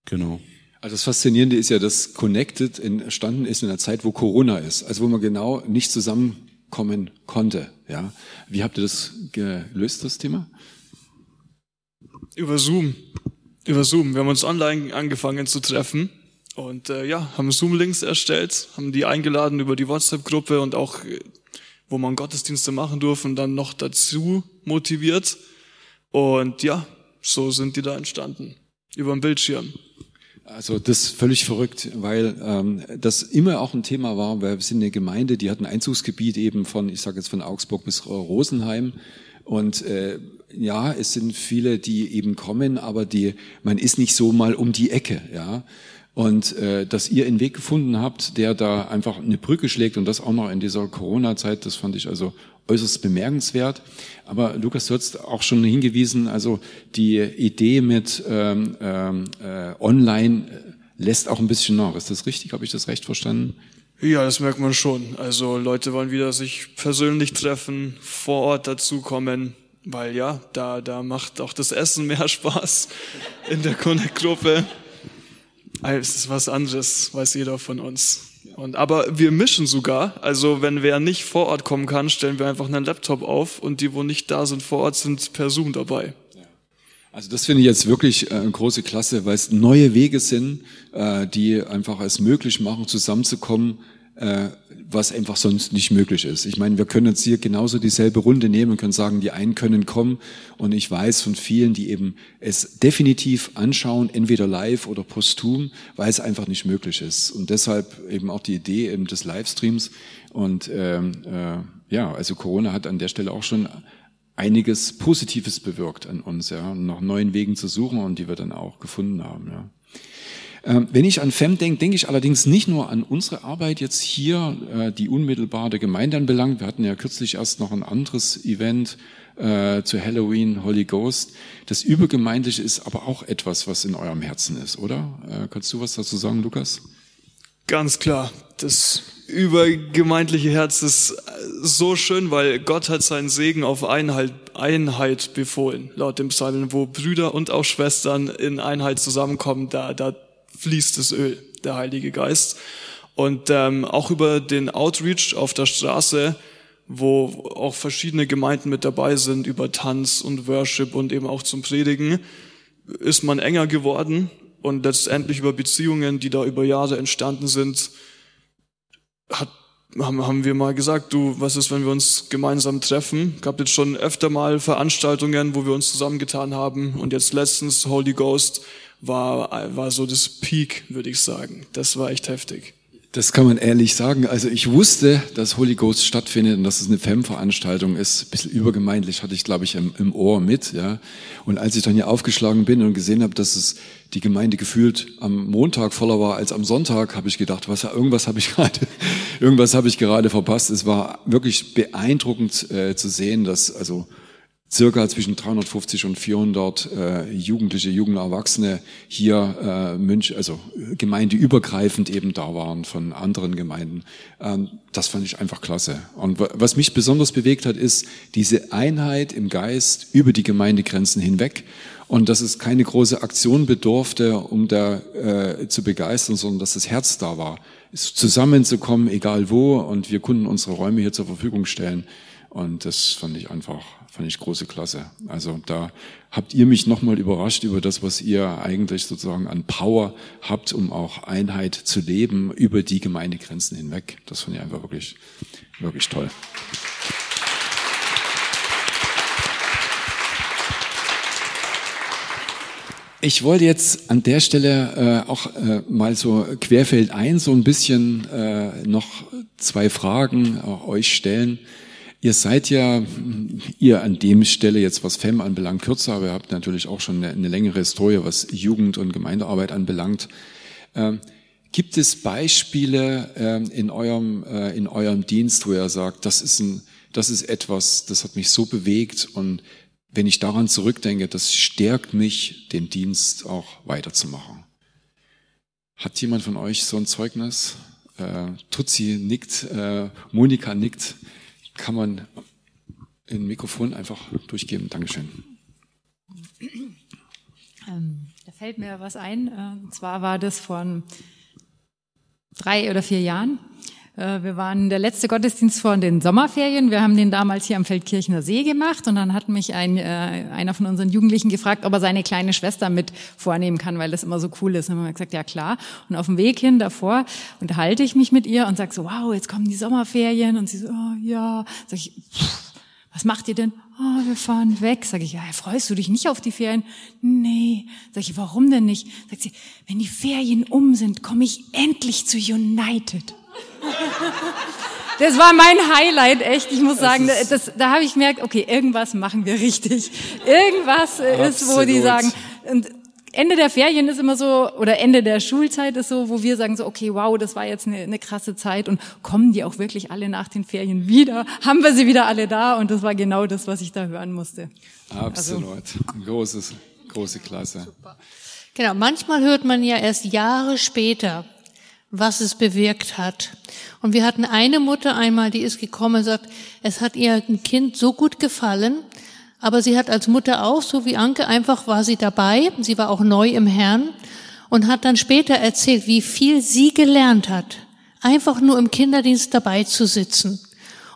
genau. Also das Faszinierende ist ja, dass Connected entstanden ist in einer Zeit, wo Corona ist, also wo man genau nicht zusammenkommen konnte. Ja, wie habt ihr das gelöst, das Thema? Über Zoom. Über Zoom. Wir haben uns online angefangen zu treffen und äh, ja, haben Zoom-Links erstellt, haben die eingeladen über die WhatsApp-Gruppe und auch, äh, wo man Gottesdienste machen durfte, dann noch dazu motiviert. Und ja, so sind die da entstanden. Über den Bildschirm. Also das ist völlig verrückt, weil ähm, das immer auch ein Thema war, weil wir sind eine Gemeinde, die hat ein Einzugsgebiet eben von, ich sage jetzt von Augsburg bis Rosenheim. Und äh, ja, es sind viele, die eben kommen, aber die, man ist nicht so mal um die Ecke, ja. Und äh, dass ihr einen Weg gefunden habt, der da einfach eine Brücke schlägt und das auch noch in dieser Corona-Zeit, das fand ich also äußerst bemerkenswert. Aber Lukas, du hast auch schon hingewiesen, also die Idee mit ähm, ähm äh, Online äh, lässt auch ein bisschen nach. Ist das richtig? Habe ich das recht verstanden? Ja, das merkt man schon. Also Leute wollen wieder sich persönlich treffen, vor Ort dazukommen, weil ja, da, da macht auch das Essen mehr Spaß in der Connect-Gruppe. Es ist was anderes, weiß jeder von uns. Und, aber wir mischen sogar. Also wenn wer nicht vor Ort kommen kann, stellen wir einfach einen Laptop auf und die, wo nicht da sind vor Ort, sind per Zoom dabei. Also das finde ich jetzt wirklich äh, eine große Klasse, weil es neue Wege sind, äh, die einfach es möglich machen, zusammenzukommen was einfach sonst nicht möglich ist. Ich meine, wir können jetzt hier genauso dieselbe Runde nehmen und können sagen, die einen können kommen und ich weiß von vielen, die eben es definitiv anschauen, entweder live oder posthum, weil es einfach nicht möglich ist. Und deshalb eben auch die Idee eben des Livestreams und ähm, äh, ja, also Corona hat an der Stelle auch schon einiges Positives bewirkt an uns, ja, nach neuen Wegen zu suchen und die wir dann auch gefunden haben, ja. Ähm, wenn ich an FEM denke, denke ich allerdings nicht nur an unsere Arbeit jetzt hier, äh, die unmittelbar der Gemeinde anbelangt. Wir hatten ja kürzlich erst noch ein anderes Event äh, zu Halloween, Holy Ghost. Das Übergemeindliche ist aber auch etwas, was in eurem Herzen ist, oder? Äh, kannst du was dazu sagen, Lukas? Ganz klar. Das übergemeindliche Herz ist so schön, weil Gott hat seinen Segen auf Einheit, Einheit befohlen, laut dem Psalm, wo Brüder und auch Schwestern in Einheit zusammenkommen, da, da fließt das Öl, der Heilige Geist. Und ähm, auch über den Outreach auf der Straße, wo auch verschiedene Gemeinden mit dabei sind, über Tanz und Worship und eben auch zum Predigen, ist man enger geworden und letztendlich über Beziehungen, die da über Jahre entstanden sind, hat, haben, haben wir mal gesagt, du, was ist, wenn wir uns gemeinsam treffen? Gab jetzt schon öfter mal Veranstaltungen, wo wir uns zusammengetan haben und jetzt letztens Holy Ghost war, war so das Peak, würde ich sagen. Das war echt heftig. Das kann man ehrlich sagen. Also ich wusste, dass Holy Ghost stattfindet und dass es eine FEM-Veranstaltung ist. Ein bisschen übergemeindlich hatte ich, glaube ich, im, im, Ohr mit. Ja. Und als ich dann hier aufgeschlagen bin und gesehen habe, dass es die Gemeinde gefühlt am Montag voller war als am Sonntag, habe ich gedacht, was irgendwas habe ich gerade, irgendwas habe ich gerade verpasst. Es war wirklich beeindruckend äh, zu sehen, dass also circa zwischen 350 und 400 äh, Jugendliche, junge Erwachsene hier äh, Münch, also gemeindeübergreifend eben da waren von anderen Gemeinden. Ähm, das fand ich einfach klasse. Und was mich besonders bewegt hat, ist diese Einheit im Geist über die Gemeindegrenzen hinweg und dass es keine große Aktion bedurfte, um da äh, zu begeistern, sondern dass das Herz da war, zusammenzukommen, egal wo, und wir konnten unsere Räume hier zur Verfügung stellen. Und das fand ich einfach, fand ich große Klasse. Also da habt ihr mich nochmal überrascht über das, was ihr eigentlich sozusagen an Power habt, um auch Einheit zu leben über die Gemeindegrenzen hinweg. Das fand ich einfach wirklich, wirklich toll. Ich wollte jetzt an der Stelle äh, auch äh, mal so querfeld ein so ein bisschen äh, noch zwei Fragen auch euch stellen. Ihr seid ja, ihr an dem Stelle jetzt, was FEM anbelangt, kürzer, aber ihr habt natürlich auch schon eine, eine längere Historie, was Jugend- und Gemeindearbeit anbelangt. Ähm, gibt es Beispiele ähm, in, eurem, äh, in eurem Dienst, wo ihr sagt, das ist, ein, das ist etwas, das hat mich so bewegt und wenn ich daran zurückdenke, das stärkt mich, den Dienst auch weiterzumachen. Hat jemand von euch so ein Zeugnis? Äh, Tutsi nickt, äh, Monika nickt kann man ein Mikrofon einfach durchgeben. Dankeschön. Ähm, da fällt mir was ein. Äh, und zwar war das von drei oder vier Jahren. Äh, wir waren der letzte Gottesdienst vor den Sommerferien. Wir haben den damals hier am Feldkirchner See gemacht und dann hat mich ein, äh, einer von unseren Jugendlichen gefragt, ob er seine kleine Schwester mit vornehmen kann, weil das immer so cool ist. Und dann haben wir gesagt, ja klar. Und auf dem Weg hin davor unterhalte ich mich mit ihr und sage so, wow, jetzt kommen die Sommerferien. Und sie so, oh, ja. Sag ich, was macht ihr denn? Oh, wir fahren weg. Sag ich, ja, freust du dich nicht auf die Ferien? Nee. Sag ich, warum denn nicht? Sagt sie, wenn die Ferien um sind, komme ich endlich zu United. Das war mein Highlight, echt. Ich muss sagen, das, da habe ich gemerkt, okay, irgendwas machen wir richtig. Irgendwas Absolut. ist, wo die sagen, und Ende der Ferien ist immer so, oder Ende der Schulzeit ist so, wo wir sagen so, okay, wow, das war jetzt eine, eine krasse Zeit und kommen die auch wirklich alle nach den Ferien wieder? Haben wir sie wieder alle da? Und das war genau das, was ich da hören musste. Absolut. Also. Großes, große Klasse. Super. Genau, manchmal hört man ja erst Jahre später, was es bewirkt hat. Und wir hatten eine Mutter einmal, die ist gekommen und sagt, es hat ihr ein Kind so gut gefallen, aber sie hat als Mutter auch, so wie Anke, einfach war sie dabei, sie war auch neu im Herrn und hat dann später erzählt, wie viel sie gelernt hat, einfach nur im Kinderdienst dabei zu sitzen.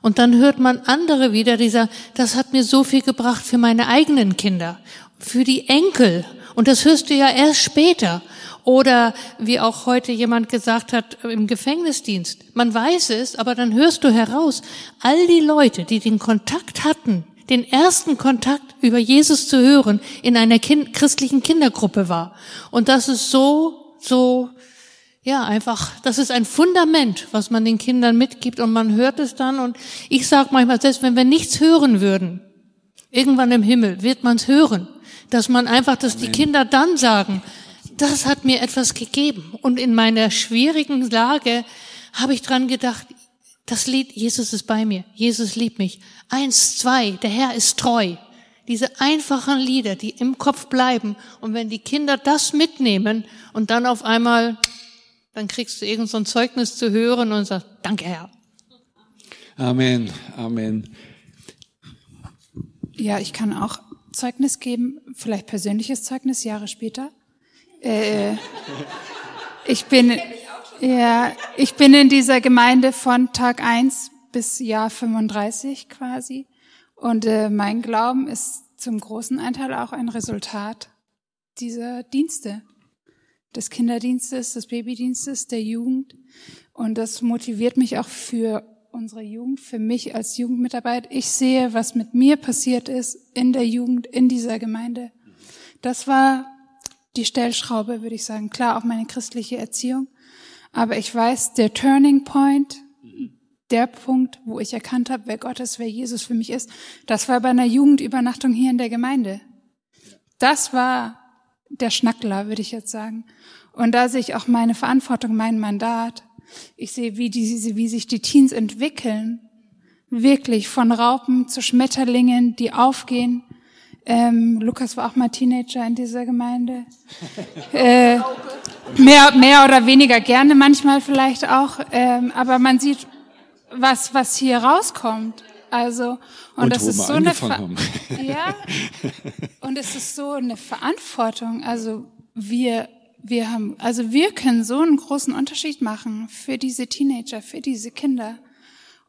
Und dann hört man andere wieder, die sagen, das hat mir so viel gebracht für meine eigenen Kinder, für die Enkel. Und das hörst du ja erst später. Oder wie auch heute jemand gesagt hat im Gefängnisdienst. Man weiß es, aber dann hörst du heraus, all die Leute, die den Kontakt hatten, den ersten Kontakt über Jesus zu hören, in einer kind christlichen Kindergruppe war. Und das ist so, so, ja, einfach, das ist ein Fundament, was man den Kindern mitgibt und man hört es dann. Und ich sage manchmal, selbst wenn wir nichts hören würden, irgendwann im Himmel wird man es hören, dass man einfach, dass die Kinder dann sagen, das hat mir etwas gegeben. Und in meiner schwierigen Lage habe ich dran gedacht, das Lied, Jesus ist bei mir, Jesus liebt mich. Eins, zwei, der Herr ist treu. Diese einfachen Lieder, die im Kopf bleiben. Und wenn die Kinder das mitnehmen und dann auf einmal, dann kriegst du irgend so ein Zeugnis zu hören und sagst, danke Herr. Amen, Amen. Ja, ich kann auch Zeugnis geben, vielleicht persönliches Zeugnis Jahre später. Äh, ich bin, ja, ich bin in dieser Gemeinde von Tag eins bis Jahr 35 quasi. Und äh, mein Glauben ist zum großen Anteil auch ein Resultat dieser Dienste. des Kinderdienstes, des Babydienstes, der Jugend. Und das motiviert mich auch für unsere Jugend, für mich als Jugendmitarbeit. Ich sehe, was mit mir passiert ist in der Jugend, in dieser Gemeinde. Das war die Stellschraube, würde ich sagen. Klar, auch meine christliche Erziehung. Aber ich weiß, der Turning Point, der Punkt, wo ich erkannt habe, wer Gott ist, wer Jesus für mich ist, das war bei einer Jugendübernachtung hier in der Gemeinde. Das war der Schnackler, würde ich jetzt sagen. Und da sehe ich auch meine Verantwortung, mein Mandat. Ich sehe, wie, die, wie sich die Teens entwickeln. Wirklich von Raupen zu Schmetterlingen, die aufgehen. Ähm, Lukas war auch mal Teenager in dieser Gemeinde. Äh, mehr, mehr oder weniger gerne manchmal vielleicht auch. Ähm, aber man sieht, was, was hier rauskommt. Also, und, Und das ist so eine, Ver ja, und es ist so eine Verantwortung. Also wir, wir haben, also wir können so einen großen Unterschied machen für diese Teenager, für diese Kinder.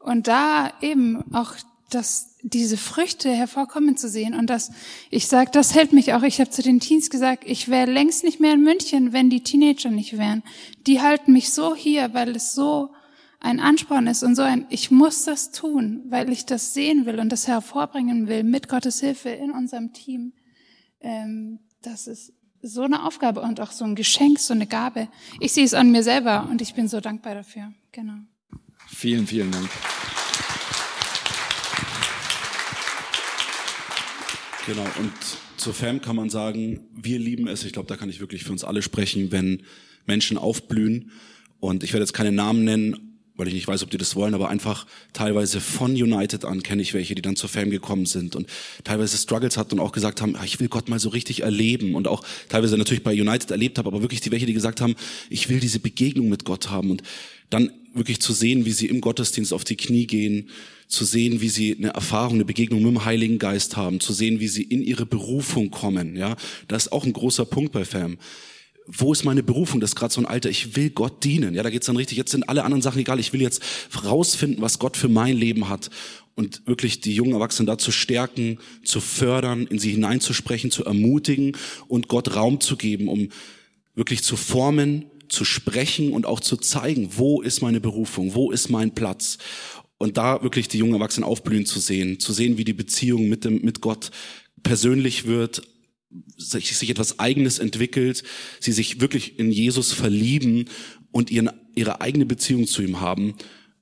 Und da eben auch das, diese Früchte hervorkommen zu sehen. Und das, ich sag, das hält mich auch. Ich habe zu den Teens gesagt, ich wäre längst nicht mehr in München, wenn die Teenager nicht wären. Die halten mich so hier, weil es so ein Ansporn ist und so ein, ich muss das tun, weil ich das sehen will und das hervorbringen will mit Gottes Hilfe in unserem Team. Ähm, das ist so eine Aufgabe und auch so ein Geschenk, so eine Gabe. Ich sehe es an mir selber und ich bin so dankbar dafür. Genau. Vielen, vielen Dank. Genau, und zur FAM kann man sagen, wir lieben es, ich glaube, da kann ich wirklich für uns alle sprechen, wenn Menschen aufblühen. Und ich werde jetzt keine Namen nennen, weil ich nicht weiß, ob die das wollen, aber einfach teilweise von United an kenne ich welche, die dann zur Fam gekommen sind und teilweise Struggles hatten und auch gesagt haben, ah, ich will Gott mal so richtig erleben und auch teilweise natürlich bei United erlebt habe, aber wirklich die welche, die gesagt haben, ich will diese Begegnung mit Gott haben und dann wirklich zu sehen, wie sie im Gottesdienst auf die Knie gehen, zu sehen, wie sie eine Erfahrung, eine Begegnung mit dem Heiligen Geist haben, zu sehen, wie sie in ihre Berufung kommen, ja. Das ist auch ein großer Punkt bei Fam wo ist meine Berufung? Das ist gerade so ein Alter, ich will Gott dienen. Ja, da geht's dann richtig, jetzt sind alle anderen Sachen egal. Ich will jetzt rausfinden, was Gott für mein Leben hat. Und wirklich die jungen Erwachsenen da zu stärken, zu fördern, in sie hineinzusprechen, zu ermutigen und Gott Raum zu geben, um wirklich zu formen, zu sprechen und auch zu zeigen, wo ist meine Berufung, wo ist mein Platz. Und da wirklich die jungen Erwachsenen aufblühen zu sehen, zu sehen, wie die Beziehung mit dem, mit Gott persönlich wird, sich, sich etwas Eigenes entwickelt, sie sich wirklich in Jesus verlieben und ihren, ihre eigene Beziehung zu ihm haben.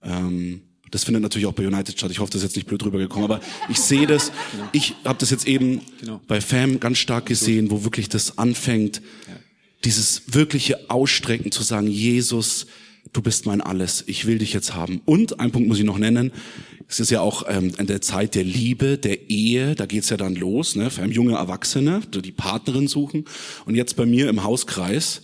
Ähm, das findet natürlich auch bei United statt. Ich hoffe, das ist jetzt nicht blöd rübergekommen, aber ich sehe das. Ich habe das jetzt eben Genau. bei Fam ganz stark gesehen, wo wirklich das anfängt, dieses wirkliche Ausstrecken zu sagen, Jesus, du bist mein Alles, ich will dich jetzt haben. Und ein Punkt muss ich noch nennen, es ist ja auch ähm, in der Zeit der Liebe, der Ehe, da geht's ja dann los, ne? vor allem junge Erwachsene, die die Partnerin suchen. Und jetzt bei mir im Hauskreis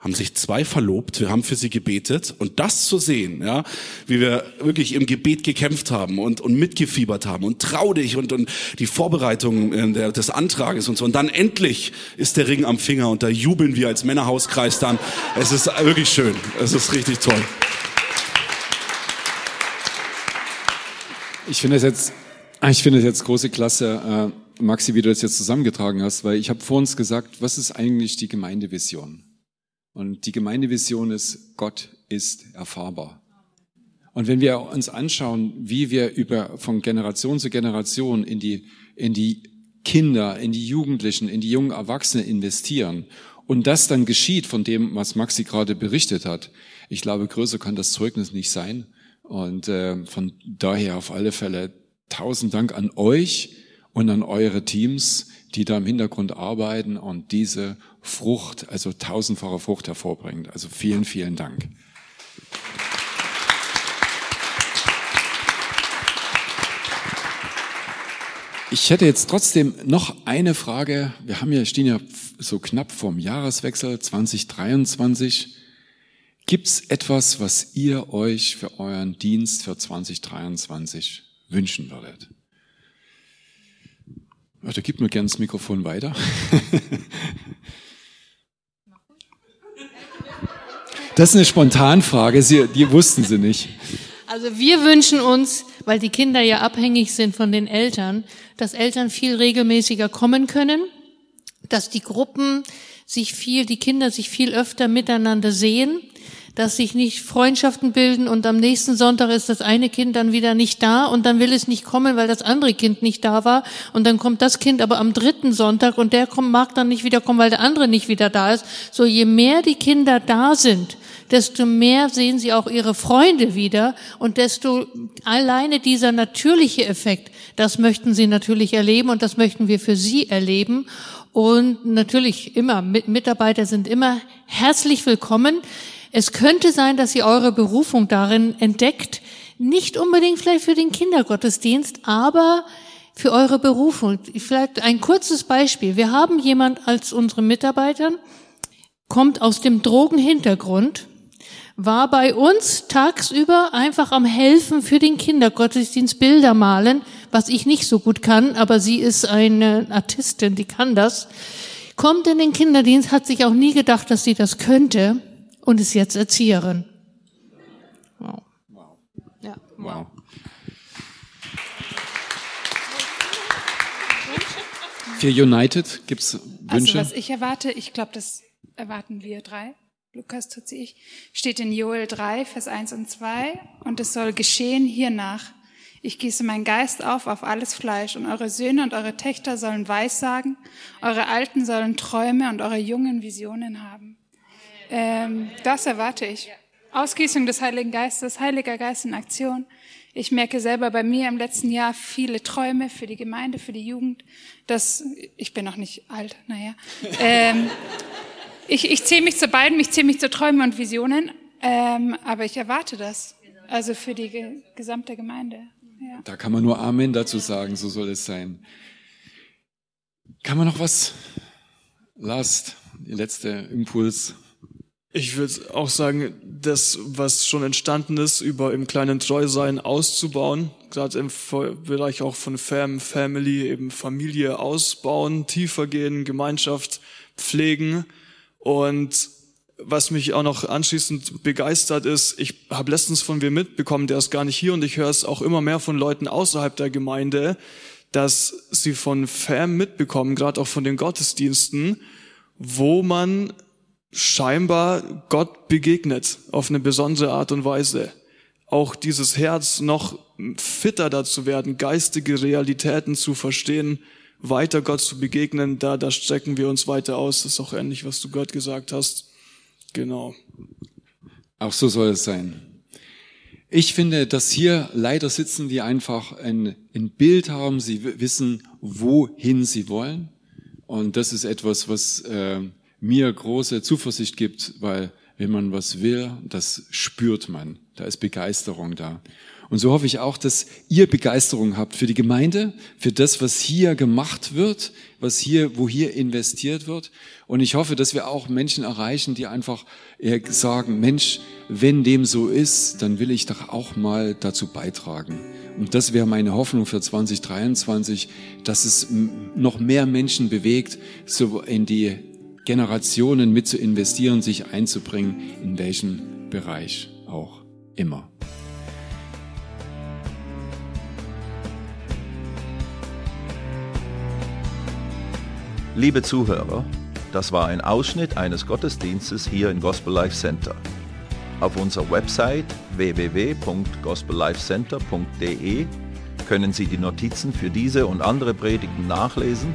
haben sich zwei verlobt, wir haben für sie gebetet und das zu sehen, ja, wie wir wirklich im Gebet gekämpft haben und, und mitgefiebert haben und trau dich und, und die Vorbereitung äh, der, des Antrages und so und dann endlich ist der Ring am Finger und da jubeln wir als Männerhauskreis dann. Es ist wirklich schön, es ist richtig toll. Ich finde es jetzt, ich finde es jetzt große Klasse, äh, Maxi, wie du das jetzt zusammengetragen hast, weil ich habe vor uns gesagt, was ist eigentlich die Gemeindevision? Und die Gemeindevision ist, Gott ist erfahrbar. Und wenn wir uns anschauen, wie wir über, von Generation zu Generation in die, in die Kinder, in die Jugendlichen, in die jungen Erwachsenen investieren und das dann geschieht von dem, was Maxi gerade berichtet hat, ich glaube, größer kann das Zeugnis nicht sein. Und äh, von daher auf alle Fälle tausend Dank an euch und an eure Teams, die da im Hintergrund arbeiten und diese Frucht, also tausendfache Frucht hervorbringt. Also vielen, vielen Dank. Ich hätte jetzt trotzdem noch eine Frage. Wir haben ja, stehen ja so knapp vorm Jahreswechsel 2023. Gibt es etwas, was ihr euch für euren Dienst für 2023 wünschen würdet? Ja, da gibt mir gerne das Mikrofon weiter. Das ist eine Spontanfrage, Sie, die wussten Sie nicht. Also wir wünschen uns, weil die Kinder ja abhängig sind von den Eltern, dass Eltern viel regelmäßiger kommen können, dass die Gruppen sich viel, die Kinder sich viel öfter miteinander sehen, dass sich nicht Freundschaften bilden und am nächsten Sonntag ist das eine Kind dann wieder nicht da und dann will es nicht kommen, weil das andere Kind nicht da war und dann kommt das Kind aber am dritten Sonntag und der kommt, mag dann nicht wiederkommen, weil der andere nicht wieder da ist. So je mehr die Kinder da sind, desto mehr sehen sie auch ihre Freunde wieder und desto alleine dieser natürliche Effekt, das möchten sie natürlich erleben und das möchten wir für sie erleben. Und natürlich immer, Mitarbeiter sind immer herzlich willkommen. Es könnte sein, dass ihr eure Berufung darin entdeckt, nicht unbedingt vielleicht für den Kindergottesdienst, aber für eure Berufung. Vielleicht ein kurzes Beispiel. Wir haben jemand als unsere Mitarbeiter, kommt aus dem Drogenhintergrund, war bei uns tagsüber einfach am Helfen für den Kindergottesdienst Bilder malen, was ich nicht so gut kann, aber sie ist eine Artistin, die kann das. Kommt in den Kinderdienst, hat sich auch nie gedacht, dass sie das könnte und ist jetzt Erzieherin. Wow. wow. Ja, wow. Für United gibt's Wünsche? Also was ich erwarte, ich glaube, das erwarten wir drei. Lukas tut sie ich, steht in Joel 3, Vers 1 und 2. Und es soll geschehen hiernach. Ich gieße meinen Geist auf auf alles Fleisch und eure Söhne und eure Töchter sollen Weissagen, eure Alten sollen Träume und eure Jungen Visionen haben. Ähm, das erwarte ich. Ausgießung des Heiligen Geistes, Heiliger Geist in Aktion. Ich merke selber bei mir im letzten Jahr viele Träume für die Gemeinde, für die Jugend. Das, ich bin noch nicht alt, naja. Ähm, ich, ich zähle mich zu beiden, ich zähle mich zu Träumen und Visionen, ähm, aber ich erwarte das. Also für die ge gesamte Gemeinde. Ja. Da kann man nur Amen dazu sagen, so soll es sein. Kann man noch was? Last, die letzte Impuls. Ich würde auch sagen, das, was schon entstanden ist, über im kleinen Treusein auszubauen, gerade im Bereich auch von Fam, Family, eben Familie ausbauen, tiefer gehen, Gemeinschaft pflegen. Und was mich auch noch anschließend begeistert ist, ich habe letztens von mir mitbekommen, der ist gar nicht hier und ich höre es auch immer mehr von Leuten außerhalb der Gemeinde, dass sie von Fam mitbekommen, gerade auch von den Gottesdiensten, wo man scheinbar Gott begegnet auf eine besondere Art und Weise. Auch dieses Herz noch fitter dazu werden, geistige Realitäten zu verstehen, weiter Gott zu begegnen, da, da strecken wir uns weiter aus. Das ist auch ähnlich, was du Gott gesagt hast. Genau. Auch so soll es sein. Ich finde, dass hier leider sitzen, die einfach ein, ein Bild haben, sie wissen, wohin sie wollen. Und das ist etwas, was äh, mir große Zuversicht gibt, weil wenn man was will, das spürt man. Da ist Begeisterung da. Und so hoffe ich auch, dass ihr Begeisterung habt für die Gemeinde, für das, was hier gemacht wird, was hier, wo hier investiert wird. Und ich hoffe, dass wir auch Menschen erreichen, die einfach sagen, Mensch, wenn dem so ist, dann will ich doch auch mal dazu beitragen. Und das wäre meine Hoffnung für 2023, dass es noch mehr Menschen bewegt, so in die Generationen mit zu investieren, sich einzubringen, in welchem Bereich auch immer. Liebe Zuhörer, das war ein Ausschnitt eines Gottesdienstes hier im Gospel Life Center. Auf unserer Website www.gospellifecenter.de können Sie die Notizen für diese und andere Predigten nachlesen